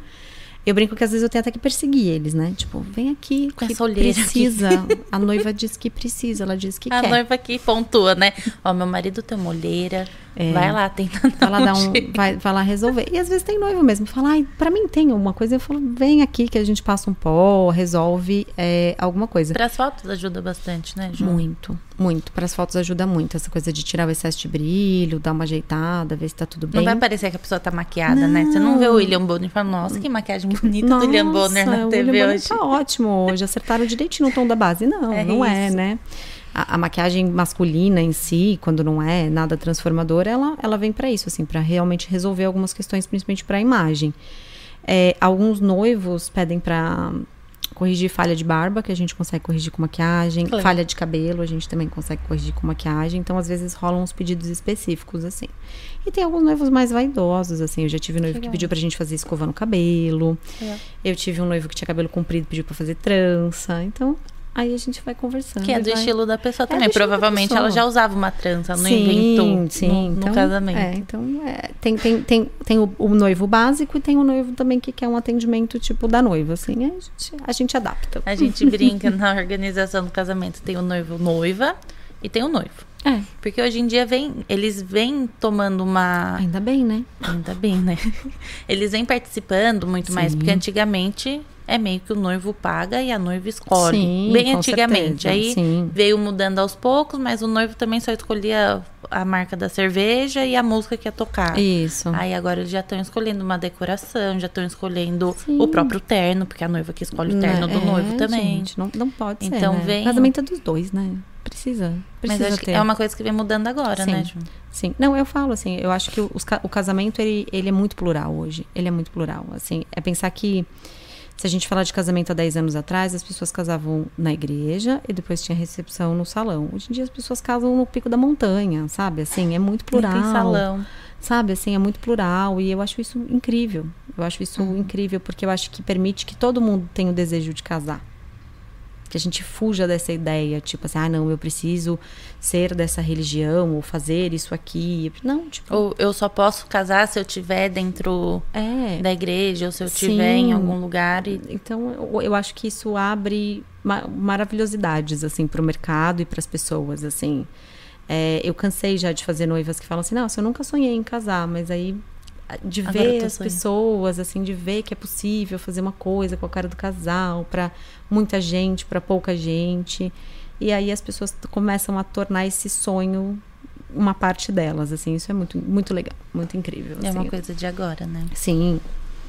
Eu brinco que às vezes eu tenho até que perseguir eles, né? Tipo, vem aqui, Com que essa olheira aqui. precisa. A noiva diz que precisa, ela diz que A quer. noiva aqui pontua, né? Ó, meu marido tem uma olheira. É. Vai lá, tenta Vai lá, dar um, vai, vai lá resolver. E às vezes tem noivo mesmo. Fala, ai, pra mim tem alguma coisa. Eu falo, vem aqui que a gente passa um pó, resolve é, alguma coisa. Para as fotos ajuda bastante, né, Ju? Muito, muito. Para as fotos ajuda muito. Essa coisa de tirar o excesso de brilho, dar uma ajeitada, ver se tá tudo bem. Não vai parecer que a pessoa tá maquiada, né? Você não vê o William Bonner e fala, nossa, que maquiagem bonita do William Bonner Nossa, na TV William Bonner hoje. Tá ótimo hoje. Acertaram direitinho no tom da base. Não, É não é, isso. né? A, a maquiagem masculina em si, quando não é nada transformadora, ela, ela vem para isso, assim, para realmente resolver algumas questões, principalmente para a imagem. É, alguns noivos pedem para corrigir falha de barba, que a gente consegue corrigir com maquiagem, falha de cabelo, a gente também consegue corrigir com maquiagem. Então, às vezes rolam uns pedidos específicos assim. E tem alguns noivos mais vaidosos, assim. Eu já tive noivo que Legal. pediu pra gente fazer escova no cabelo. É. Eu tive um noivo que tinha cabelo comprido, pediu pra fazer trança. Então, aí a gente vai conversando. Que é do vai- estilo da pessoa É também. Provavelmente ela pessoa. já usava uma trança, não sim, inventou sim, no, no então, casamento. É, então, é, tem, tem, tem, tem o, o noivo básico e tem o noivo também que quer um atendimento tipo da noiva, assim. A gente, a gente adapta. A gente brinca na organização do casamento. Tem o noivo noiva e tem o noivo. É, Porque hoje em dia vem, eles vêm tomando uma. ainda bem, né? Ainda bem, né? Eles vêm participando muito mais, Sim. porque antigamente é meio que o noivo paga e a noiva escolhe. Sim, bem antigamente. certeza, Aí sim. veio mudando aos poucos, mas o noivo também só escolhia a marca da cerveja e a música que ia tocar. Isso. Aí agora eles já estão escolhendo uma decoração, já estão escolhendo Sim. o próprio terno, porque a noiva que escolhe o terno do É, noivo também. gente, não, não pode ser, Então né? vem- Casamento é dos dois, né? Precisa, Mas precisa acho que ter. é uma coisa que vem mudando agora, Sim. né, Ju? Sim. Não, eu falo assim, eu acho que ca- o casamento, ele, ele é muito plural hoje. Ele é muito plural, assim. É pensar que, se a gente falar de casamento há 10 anos atrás, as pessoas casavam na igreja e depois tinha recepção no salão. Hoje em dia as pessoas casam no pico da montanha, sabe? Assim, é muito plural. Tem salão. Sabe, assim, é muito plural e eu acho isso incrível. Eu acho isso Uhum. incrível porque eu acho que permite que todo mundo tenha o desejo de casar. Que a gente fuja dessa ideia, tipo assim, ah, não, eu preciso ser dessa religião ou fazer isso aqui. Não, tipo, Ou eu só posso casar se eu tiver dentro é. da igreja ou se eu tiver em Sim. algum lugar e Então, eu, eu acho que isso abre ma- maravilhosidades, assim, para o mercado e para as pessoas, assim. É, eu cansei já de fazer noivas que falam assim, nossa, eu nunca sonhei em casar, mas aí de Agora ver as pessoas, assim, de ver que é possível fazer uma coisa com a cara do casal, para muita gente, para pouca gente. E aí as pessoas começam a tornar esse sonho uma parte delas, assim, isso é muito, muito legal, muito incrível. é uma assim. coisa de agora, né? Sim,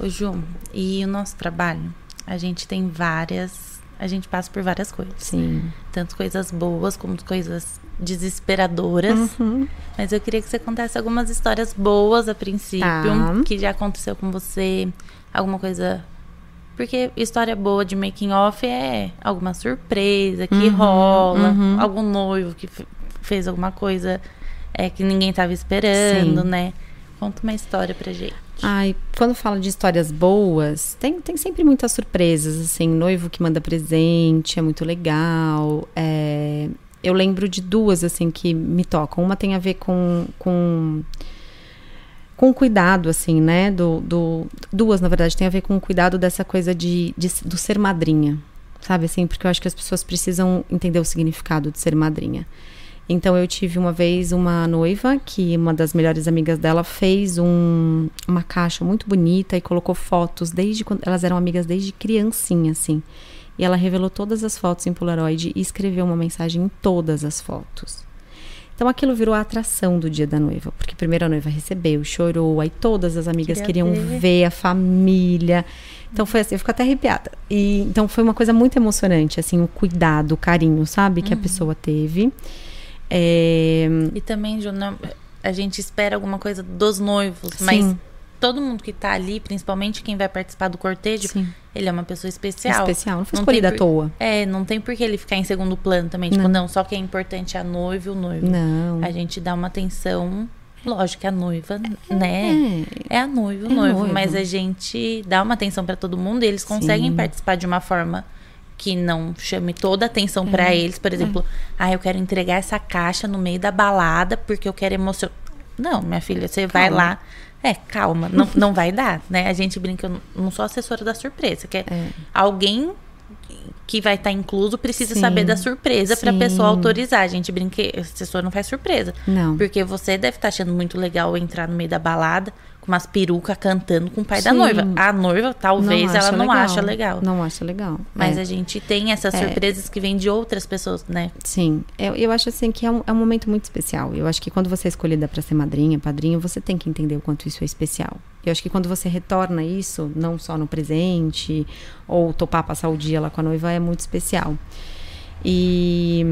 Ô, Ju, e o nosso trabalho? A gente tem várias a gente passa por várias coisas. Sim. Tanto coisas boas como coisas desesperadoras. Uhum. Mas eu queria que você contasse algumas histórias boas a princípio, Tá. que já aconteceu com você, alguma coisa. Porque história boa de making off é alguma surpresa que Uhum, rola, uhum. algum noivo que fe- fez alguma coisa é, que ninguém tava esperando, Sim. né? Conta uma história pra gente. Ai, quando fala de histórias boas, tem, tem sempre muitas surpresas, assim, noivo que manda presente, é muito legal. é, eu lembro de duas, assim, que me tocam. Uma tem a ver com, com, com cuidado, assim, né, do, do... Duas, na verdade, tem a ver com o cuidado dessa coisa de, de, do ser madrinha, sabe, assim? Porque eu acho que as pessoas precisam entender o significado de ser madrinha. Então eu tive uma vez uma noiva que uma das melhores amigas dela fez um, uma caixa muito bonita e colocou fotos desde quando elas eram amigas desde criancinha assim. E ela revelou todas as fotos em Polaroid e escreveu uma mensagem em todas as fotos. Então aquilo virou a atração do dia da noiva, porque primeiro a noiva recebeu, chorou, aí todas as amigas Queria queriam ver. ver a família. Então foi assim, eu fico até arrepiada. E então foi uma coisa muito emocionante, assim, o cuidado, o carinho, sabe, que a pessoa teve. É, E também, Ju, não- a gente espera alguma coisa dos noivos, Sim. mas todo mundo que tá ali, principalmente quem vai participar do cortejo, Sim. ele é uma pessoa especial. especial, não foi Não escolhida à toa. É, não tem por que ele ficar em segundo plano também. Tipo, não, só que é importante a noiva e o noivo. Não. A gente dá uma atenção. Lógico que a noiva, né? É a noiva o É noivo. noivo. Mas a gente dá uma atenção pra todo mundo e eles conseguem Sim. participar de uma forma que não chame toda a atenção É. pra eles. Por exemplo, ah, eu quero entregar essa caixa no meio da balada porque eu quero emocionar. Não, minha filha, você vai Calma. lá. É, calma, não, não vai dar, né? A gente brinca, eu não sou assessora da surpresa, que é, É. alguém que vai estar incluso precisa Sim. saber da surpresa pra Sim. pessoa autorizar. A gente brinca, que assessor não faz surpresa. Não. Porque você deve estar achando muito legal entrar no meio da balada umas perucas cantando com o pai da Sim. noiva. A noiva, talvez, ela acha não acha legal. Não acha legal. Mas é. a gente tem essas surpresas que vêm de outras pessoas, né? Sim, eu, eu acho assim que é um, é um momento muito especial. Eu acho que quando você é escolhida para ser madrinha, padrinho, você tem que entender o quanto isso é especial. Eu acho que quando você retorna isso, não só no presente, ou topar passar o dia lá com a noiva, é muito especial. E.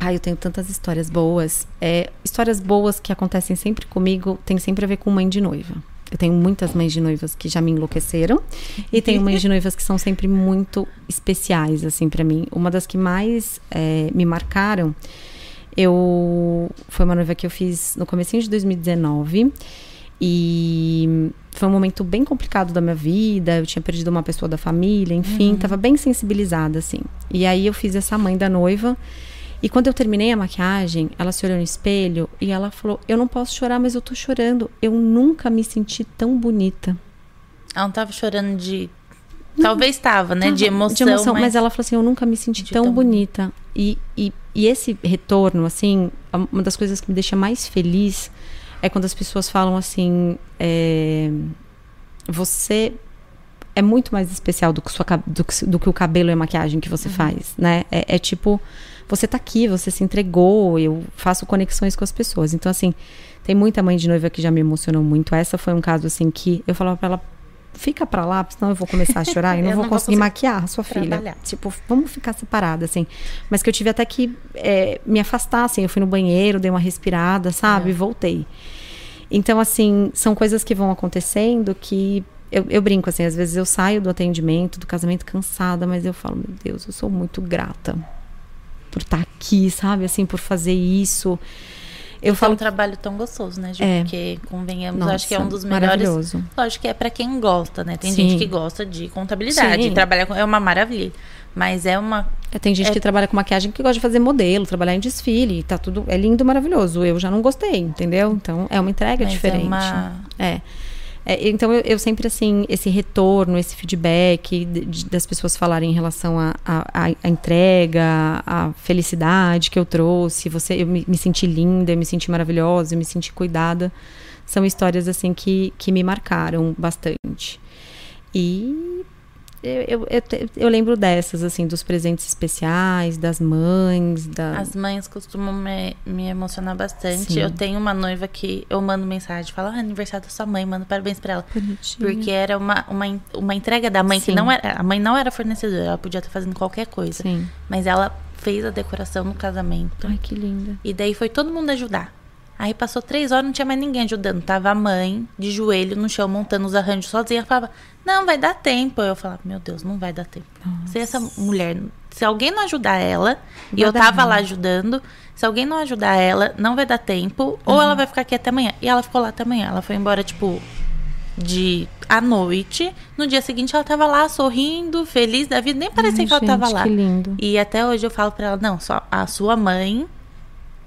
Ai, eu tenho tantas histórias boas. É, histórias boas que acontecem sempre comigo, tem sempre a ver com mãe de noiva. Eu tenho muitas mães de noivas que já me enlouqueceram. e tenho mães de noivas que são sempre muito especiais, assim, para mim. Uma das que mais é, me marcaram, eu... Foi uma noiva que eu fiz no comecinho de 2019. E foi um momento bem complicado da minha vida. Eu tinha perdido uma pessoa da família, enfim, tava bem sensibilizada, assim. E aí eu fiz essa mãe da noiva. E quando eu terminei a maquiagem, ela se olhou no espelho e ela falou: Eu não posso chorar, mas eu tô chorando. Eu nunca me senti tão bonita. Ela não tava chorando de. Talvez tava, né? De emoção. De emoção, mas... mas... ela falou assim: Eu nunca me senti tão, tão bonita. E, e, e esse retorno, assim, uma das coisas que me deixa mais feliz é quando as pessoas falam assim: é, Você é muito mais especial do que, sua, do, que, do que o cabelo e a maquiagem que você faz, né? É, é tipo, você tá aqui, você se entregou, eu faço conexões com as pessoas. Então, assim, tem muita mãe de noiva que já me emocionou muito. Essa foi um caso, assim, que eu falava pra ela, fica pra lá, senão eu vou começar a chorar e não vou não vou conseguir conseguir maquiar a sua trabalhar. filha. Tipo, vamos ficar separada, assim. Mas que eu tive até que é, me afastar, assim. Eu fui no banheiro, dei uma respirada, sabe? E voltei. Então, assim, são coisas que vão acontecendo que eu, eu brinco, assim, às vezes eu saio do atendimento, do casamento cansada, mas eu falo, meu Deus, eu sou muito grata por estar aqui, sabe? Assim, por fazer isso. Eu falo um trabalho tão gostoso, né, Ju? É. Porque, convenhamos, eu acho que é um Nossa, dos melhores. Lógico que é pra quem gosta, né? Tem Sim. gente que gosta de contabilidade. Sim. Trabalhar com. É uma maravilha. Mas é uma. É, Tem gente É- que trabalha com maquiagem que gosta de fazer modelo, trabalhar em desfile, tá tudo é lindo, maravilhoso. Eu já não gostei, entendeu? Então é uma entrega mas diferente. É uma. É. É, então eu, eu sempre assim esse retorno, esse feedback de- de- das pessoas falarem em relação à à- à- à entrega, à felicidade que eu trouxe, você, eu me, me senti linda, eu me senti maravilhosa, eu me senti cuidada, são histórias assim que, que me marcaram bastante. E eu, eu, eu, lembro dessas, assim, dos presentes especiais, das mães. Da... As mães costumam me, me emocionar bastante. Sim. Eu tenho uma noiva que eu mando mensagem, falo, ah, aniversário da sua mãe, mando parabéns pra ela. Bonitinho. Porque era uma, uma, uma entrega da mãe, Sim. que não era. A mãe não era fornecedora, ela podia estar fazendo qualquer coisa. Sim. Mas ela fez a decoração no casamento. Ai, que linda. E daí foi todo mundo ajudar. Aí passou três horas, não tinha mais ninguém ajudando. Tava a mãe de joelho no chão, montando os arranjos sozinha. Ela falava, não, vai dar tempo. Eu falava, meu Deus, não vai dar tempo. Nossa. Se essa mulher, se alguém não ajudar ela, e eu tava lá ajudando, se alguém não ajudar ela, não vai dar tempo, uhum. ou ela vai ficar aqui até amanhã. E ela ficou lá até amanhã. Ela foi embora, tipo, de à noite. No dia seguinte ela tava lá sorrindo, feliz da vida, nem parecia Ai, que ela tava lá. Que lindo. E até hoje eu falo para ela, não, só a sua mãe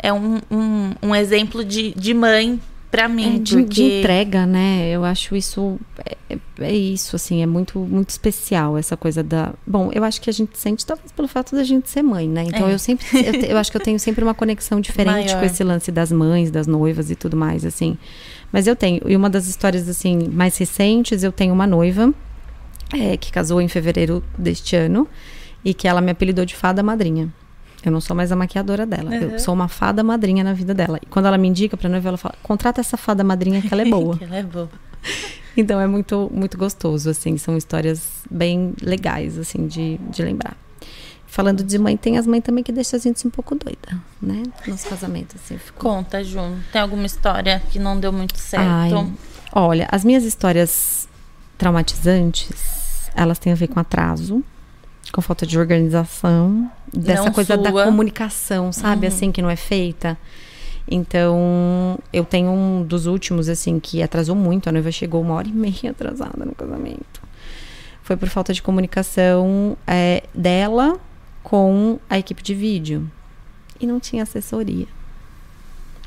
é um, um, um exemplo de, de mãe para mim. É, de, porque... de, entrega, né? Eu acho isso. É, é, é, isso, assim, é muito, muito especial essa coisa da. Bom, eu acho que a gente sente, talvez pelo fato da gente ser mãe, né? Então é. eu sempre. Eu, eu, acho que eu tenho sempre uma conexão diferente Maior. com esse lance das mães, das noivas e tudo mais, assim. Mas eu tenho. E uma das histórias, assim, mais recentes, eu tenho uma noiva é, que casou em fevereiro deste ano e que ela me apelidou de fada madrinha. Eu não sou mais a maquiadora dela. Uhum. Eu sou uma fada madrinha na vida dela. E quando ela me indica pra noiva, ela fala: contrata essa fada madrinha que ela é boa. que ela é boa. então é muito, muito gostoso, assim. São histórias bem legais, assim, de, de lembrar. Falando de mãe, tem as mães também que deixam a gente um pouco doida, né? Nos casamentos, assim. Ficou... Conta, Ju. Tem alguma história que não deu muito certo? Ai, olha, as minhas histórias traumatizantes, elas têm a ver com atraso com falta de organização, dessa não coisa sua. da comunicação, sabe? Uhum. Assim, que não é feita. Então, eu tenho um dos últimos, assim, que atrasou muito. A noiva chegou uma hora e meia atrasada no casamento. Foi por falta de comunicação é, dela com a equipe de vídeo. E não tinha assessoria.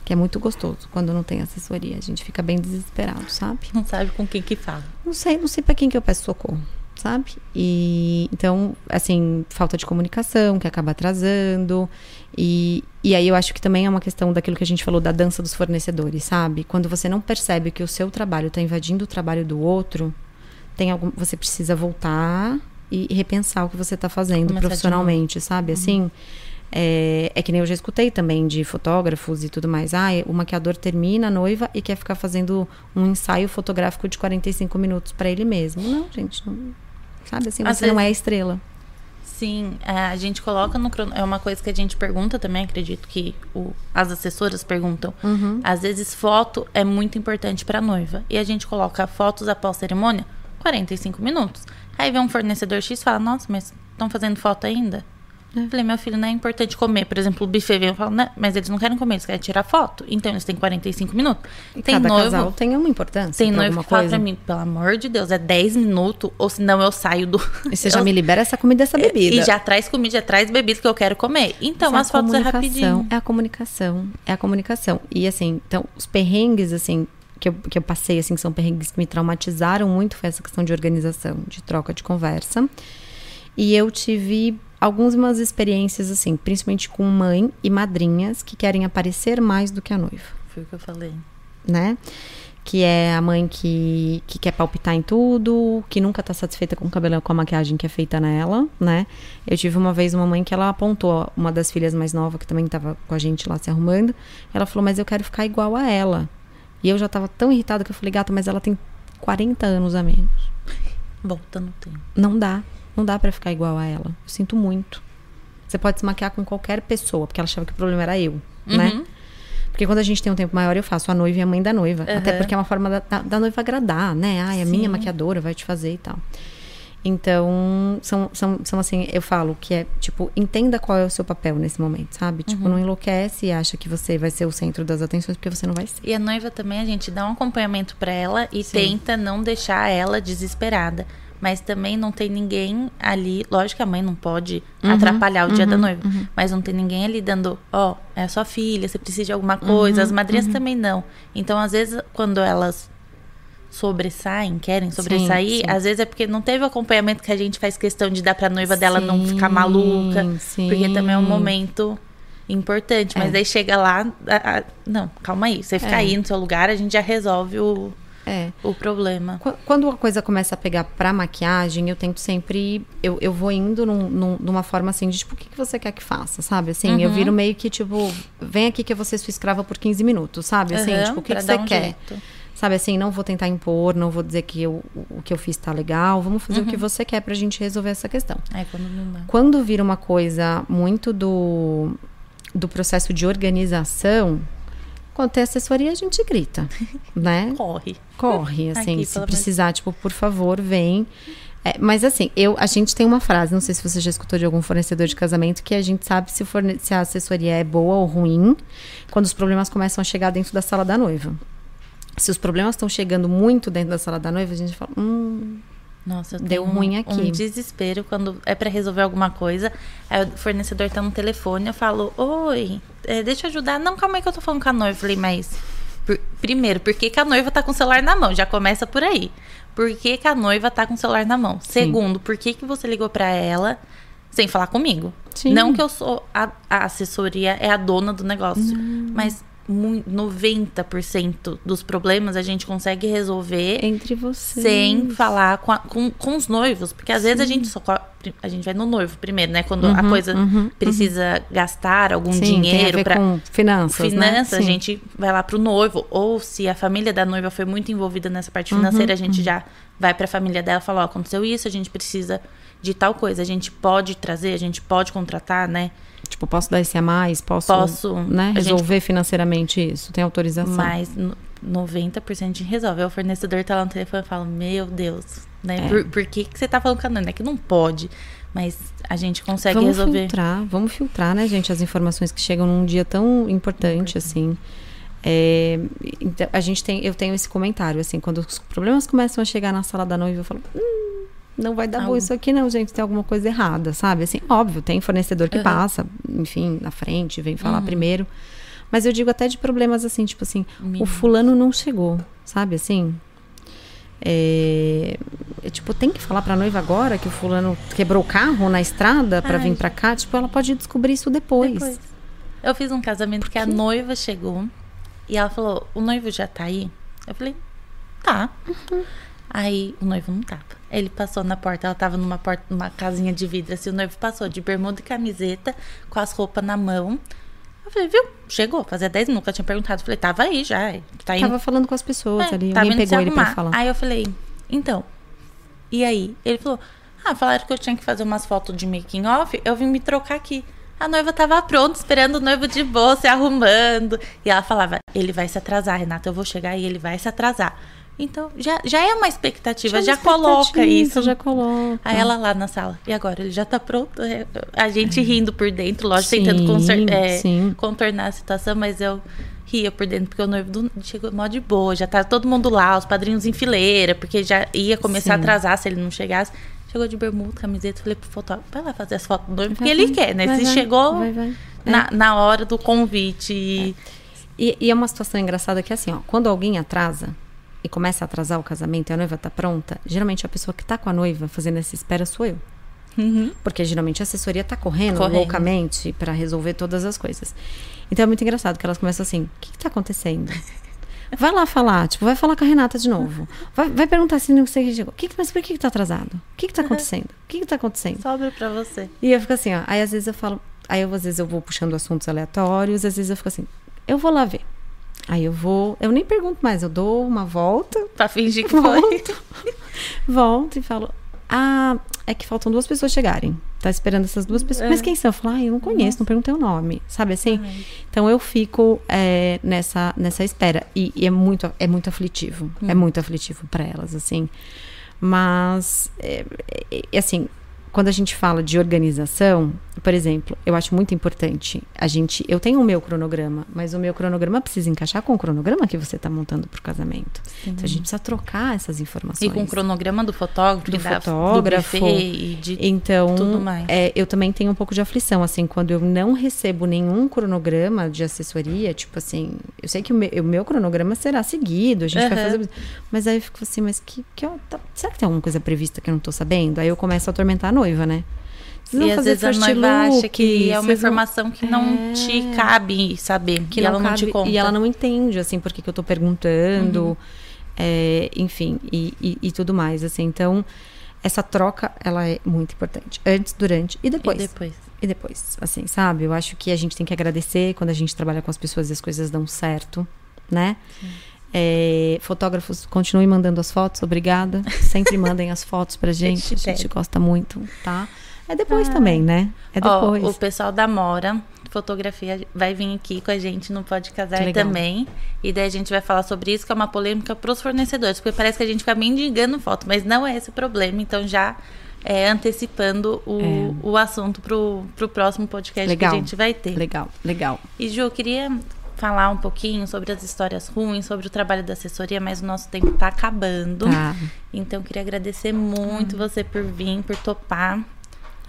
Que é muito gostoso quando não tem assessoria. A gente fica bem desesperado, sabe? Não sabe com quem que fala. Não sei, não sei para quem que eu peço socorro sabe? E então, assim, falta de comunicação que acaba atrasando. E, e aí eu acho que também é uma questão daquilo que a gente falou da dança dos fornecedores, sabe? Quando você não percebe que o seu trabalho está invadindo o trabalho do outro, tem algum, você precisa voltar e repensar o que você está fazendo Começar profissionalmente, sabe? Uhum. Assim, é, é, que nem eu já escutei também de fotógrafos e tudo mais. Ah, o maquiador termina a noiva e quer ficar fazendo um ensaio fotográfico de 45 minutos para ele mesmo. Não, gente, não, Sabe assim, Às você vezes... não é estrela. Sim, é, a gente coloca no É uma coisa que a gente pergunta também, acredito que o, as assessoras perguntam. Uhum. Às vezes, foto é muito importante para noiva. E a gente coloca fotos após cerimônia, 45 minutos. Aí vem um fornecedor X e fala: Nossa, mas estão fazendo foto ainda? Eu falei, meu filho, não é importante comer. Por exemplo, o buffet vem e fala, né? mas eles não querem comer, eles querem tirar foto. Então eles têm 45 minutos. E tem cada noivo, casal tem uma importância. Tem noivo que coisa. fala pra mim, pelo amor de Deus, é 10 minutos, ou senão eu saio do. E você eu... já me libera essa comida essa bebida. E já traz comida, já traz bebida que eu quero comer. Então mas as fotos é rapidinho. É a comunicação. É a comunicação. E assim, então, os perrengues, assim, que eu, que eu passei, assim, que são perrengues que me traumatizaram muito, foi essa questão de organização, de troca de conversa. E eu tive algumas experiências, assim, principalmente com mãe e madrinhas que querem aparecer mais do que a noiva. Foi o que eu falei. Né? Que é a mãe que, que quer palpitar em tudo, que nunca tá satisfeita com o cabelo, com a maquiagem que é feita nela, né? Eu tive uma vez uma mãe que ela apontou uma das filhas mais novas, que também tava com a gente lá se arrumando. Ela falou, mas eu quero ficar igual a ela. E eu já tava tão irritada que eu falei, gata, mas ela tem 40 anos a menos. Volta no tempo. Não dá. Não dá para ficar igual a ela. Eu sinto muito. Você pode se maquiar com qualquer pessoa, porque ela achava que o problema era eu, uhum. né? Porque quando a gente tem um tempo maior, eu faço a noiva e a mãe da noiva. Uhum. Até porque é uma forma da, da, da noiva agradar, né? Ai, a Sim. minha maquiadora vai te fazer e tal. Então, são, são, são assim, eu falo que é, tipo, entenda qual é o seu papel nesse momento, sabe? Tipo, uhum. não enlouquece e acha que você vai ser o centro das atenções, porque você não vai ser. E a noiva também, a gente dá um acompanhamento para ela e Sim. tenta não deixar ela desesperada mas também não tem ninguém ali. Lógico que a mãe não pode uhum, atrapalhar o dia uhum, da noiva, uhum. mas não tem ninguém ali dando, ó, oh, é a sua filha, você precisa de alguma coisa. As uhum, madrinhas uhum. também não. Então, às vezes, quando elas sobressaem, querem sobressair, sim, sim. às vezes é porque não teve o acompanhamento que a gente faz questão de dar pra noiva sim, dela não ficar maluca. Porque também é um momento importante. Mas é. daí chega lá, a, a, não, calma aí. Você fica é. aí no seu lugar, a gente já resolve o É. o problema. Qu- Quando a coisa começa a pegar pra maquiagem, eu tento sempre. Eu, eu vou indo num- num- numa forma assim de tipo, o que, que você quer que faça, sabe? Assim, eu Uhum. viro meio que tipo, vem aqui que eu vou ser sua escrava por 15 minutos, sabe? Assim, Aham, tipo, o que, que você um quer? jeito. Sabe assim, não vou tentar impor, não vou dizer que eu, o que eu fiz tá legal, vamos fazer Uhum. o que você quer pra gente resolver essa questão. É, quando não. Quando vira uma coisa muito do, do processo de organização, quando tem assessoria, a gente grita, né? Corre. Corre, assim, Aqui, se precisar, tipo, por favor, vem. É, mas assim, eu, a gente tem uma frase, não sei se você já escutou de algum fornecedor de casamento, que a gente sabe se, forne- se a assessoria é boa ou ruim quando os problemas começam a chegar dentro da sala da noiva. Se os problemas estão chegando muito dentro da sala da noiva, a gente fala, hum, Nossa, eu Deu ruim um, aqui. um desespero quando é pra resolver alguma coisa. Aí o fornecedor tá no telefone, eu falo, oi, é, deixa eu ajudar. Não, calma aí que eu tô falando com a noiva. Eu falei, mas. por- primeiro, por que, que a noiva tá com o celular na mão? Já começa por aí. Por que, que a noiva tá com o celular na mão? Segundo, por que, que você ligou pra ela sem falar comigo? Sim. Não que eu sou a, a assessoria, é a dona do negócio. Mas mui- 90% dos problemas a gente consegue resolver entre vocês. sem falar com, a- com, com os noivos. Porque às vezes a gente só. A gente vai no noivo primeiro, né? Quando a coisa precisa gastar algum Sim, a dinheiro para com finanças, né? finanças, a Sim. gente vai lá pro noivo. Ou se a família da noiva foi muito envolvida nessa parte Uhum, financeira, a gente já vai pra família dela e fala: Ó, aconteceu isso, a gente precisa de tal coisa. A gente pode trazer, a gente pode contratar, né? Tipo, posso dar esse a mais? Posso, Posso, né, a gente- resolver financeiramente isso? Tem autorização? Mas no- 90% a gente resolve. O fornecedor tá lá no telefone e fala: Meu Deus, né? É. Por, por que, que você tá falando com a? É que não pode. Mas a gente consegue vamos resolver. filtrar, vamos filtrar, né, gente, as informações que chegam num dia tão importante assim. É, então, a gente tem, eu tenho esse comentário assim, quando os problemas começam a chegar na sala da noiva, eu falo, hum, não vai dar bom Algo. isso aqui não, gente, tem alguma coisa errada, sabe? Assim, óbvio, tem fornecedor que Uhum. passa, enfim, na frente, vem falar primeiro. Mas eu digo até de problemas assim, tipo assim, o Mínimos. fulano não chegou, sabe assim? É, é, tipo, tem que falar pra noiva agora que o fulano quebrou o carro na estrada pra Ai. vir pra cá. Tipo, ela pode descobrir isso depois. Depois. Eu fiz um casamento que a noiva chegou e ela falou: O noivo já tá aí? Eu falei: Tá. Aí o noivo não tava. Ele passou na porta, ela tava numa porta, numa casinha de vidro, assim, o noivo passou de bermuda e camiseta, com as roupas na mão. Eu falei, viu? Chegou, fazia 10 minutos eu tinha perguntado. Eu falei, tava aí já. Tá indo Tava falando com as pessoas É, ali. tava Alguém pegou ele pra falar. Aí eu falei, então, e aí? Ele falou, ah, falaram que eu tinha que fazer umas fotos de making off, eu vim me trocar aqui. A noiva tava pronta, esperando o noivo de boa, se arrumando. E ela falava, ele vai se atrasar, Renata, eu vou chegar e ele vai se atrasar. Então, já, já é uma expectativa, já, uma coloca expectativa, isso. Já coloca. Aí ela lá na sala, e agora? Ele já tá pronto? É, A gente rindo por dentro, lógico, Sim, tentando é, contornar a situação, mas eu ria por dentro, porque o noivo do- chegou mó de boa, já tá todo mundo lá, os padrinhos em fileira, porque já ia começar a Sim. atrasar se ele não chegasse. Chegou de bermuda, camiseta, falei pro fotógrafo, vai lá fazer as fotos do noivo, porque Vai, ele vai, quer, né? vai, se vai, chegou vai. Na, na hora do convite. e- E, e é uma situação engraçada que assim, ó, quando alguém atrasa e começa a atrasar o casamento e a noiva tá pronta, geralmente a pessoa que tá com a noiva fazendo essa espera sou eu. Uhum. Porque geralmente a assessoria tá correndo, Correndo. loucamente pra resolver todas as coisas. Então é muito engraçado que elas começam assim: o que, que tá acontecendo? Vai lá falar, tipo, vai falar com a Renata de novo. Vai, vai perguntar se não sei o que chegou. Que- mas por que, que tá atrasado? O que, que tá acontecendo? O que, que tá acontecendo? Sobra pra você. E eu fico assim, ó. Aí às vezes eu falo, aí eu, às vezes eu vou puxando assuntos aleatórios, às vezes eu fico assim, eu vou lá ver. Aí eu vou, eu nem pergunto mais, eu dou uma volta, Pra fingir que foi. volto, volto e falo, ah, é que faltam duas pessoas chegarem. Tá esperando essas duas pessoas. Mas É. quem são? Eu falo, ah, eu não conheço, não perguntei o nome. Sabe assim? Então eu fico é, nessa, nessa espera. E, e é, muito, é muito aflitivo. É muito aflitivo para elas, assim. Mas, é, é, é, assim, quando a gente fala de organização, por exemplo, eu acho muito importante a gente. Eu tenho o meu cronograma, mas o meu cronograma precisa encaixar com o cronograma que você está montando para o casamento. Então a gente precisa trocar essas informações. E com o cronograma do fotógrafo, Do da- fotógrafo. do buffet e de Então, tudo mais. é, eu também tenho um pouco de aflição, assim, quando eu não recebo nenhum cronograma de assessoria, tipo assim, eu sei que o meu, o meu cronograma será seguido, a gente vai Aham. fazer. Mas aí eu fico assim, mas que, que eu- tá- será que tem alguma coisa prevista que eu não tô sabendo? Aí eu começo a atormentar a noiva, né? E às vezes a first noiva acha que look, é uma informação que não É. te cabe saber, que não ela não cabe- te conta. E ela não entende, assim, por que, que eu tô perguntando. Uhum. é, enfim, e, e, e, tudo mais, assim. Então, essa troca, ela é muito importante. Antes, durante e depois. E depois. E depois, assim, sabe? Eu acho que a gente tem que agradecer quando a gente trabalha com as pessoas e as coisas dão certo, né? É, fotógrafos, continuem mandando as fotos, obrigada. Sempre mandem as fotos pra gente, a gente gosta muito, tá? É depois ah. também, né? É depois. Ó, o pessoal da Mora Fotografia vai vir aqui com a gente no Pode Casar também. E daí a gente vai falar sobre isso, que é uma polêmica para os fornecedores. Porque parece que a gente fica mendigando foto, mas não é esse o problema. Então já é, antecipando o, é. o assunto para o próximo podcast legal. que a gente vai ter. Legal, legal. E Ju, eu queria falar um pouquinho sobre as histórias ruins, sobre o trabalho da assessoria, mas o nosso tempo está acabando. Tá. Então, eu queria agradecer muito hum. você por vir, por topar.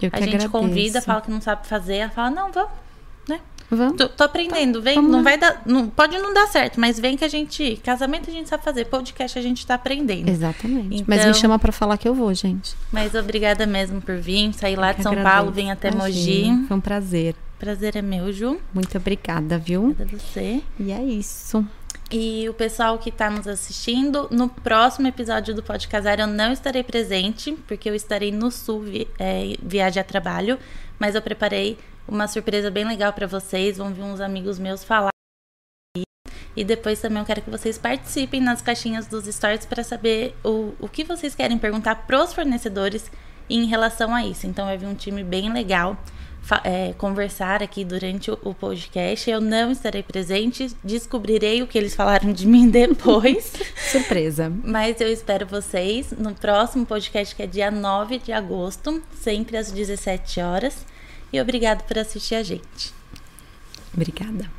Eu a gente agradeço. convida, fala que não sabe fazer, ela fala, não, vamos, né? Vamos. Tô, tô aprendendo, vem, não vai dar, não, pode não dar certo, mas vem que a gente, casamento a gente sabe fazer, podcast a gente tá aprendendo. Exatamente. Então, mas me então chama para falar que eu vou, gente. Mas obrigada mesmo por vir, sair lá de São agradeço. Paulo, vim até Imagina, Mogi. Foi um prazer. Prazer é meu, Ju. Muito obrigada, viu? Obrigada a você. E é isso. E o pessoal que está nos assistindo, no próximo episódio do Pode Casar eu não estarei presente, porque eu estarei no Sul, vi, é, viagem a trabalho, mas eu preparei uma surpresa bem legal para vocês. Vão vir uns amigos meus falar. E depois também eu quero que vocês participem nas caixinhas dos stories para saber o, o que vocês querem perguntar pros fornecedores em relação a isso. Então vai vir um time bem legal é, conversar aqui durante o, podcast. Eu não estarei presente, descobrirei o que eles falaram de mim depois. Surpresa. Mas eu espero vocês no próximo podcast, que é dia 9 de agosto, sempre às 17 horas. E obrigado por assistir a gente. Obrigada.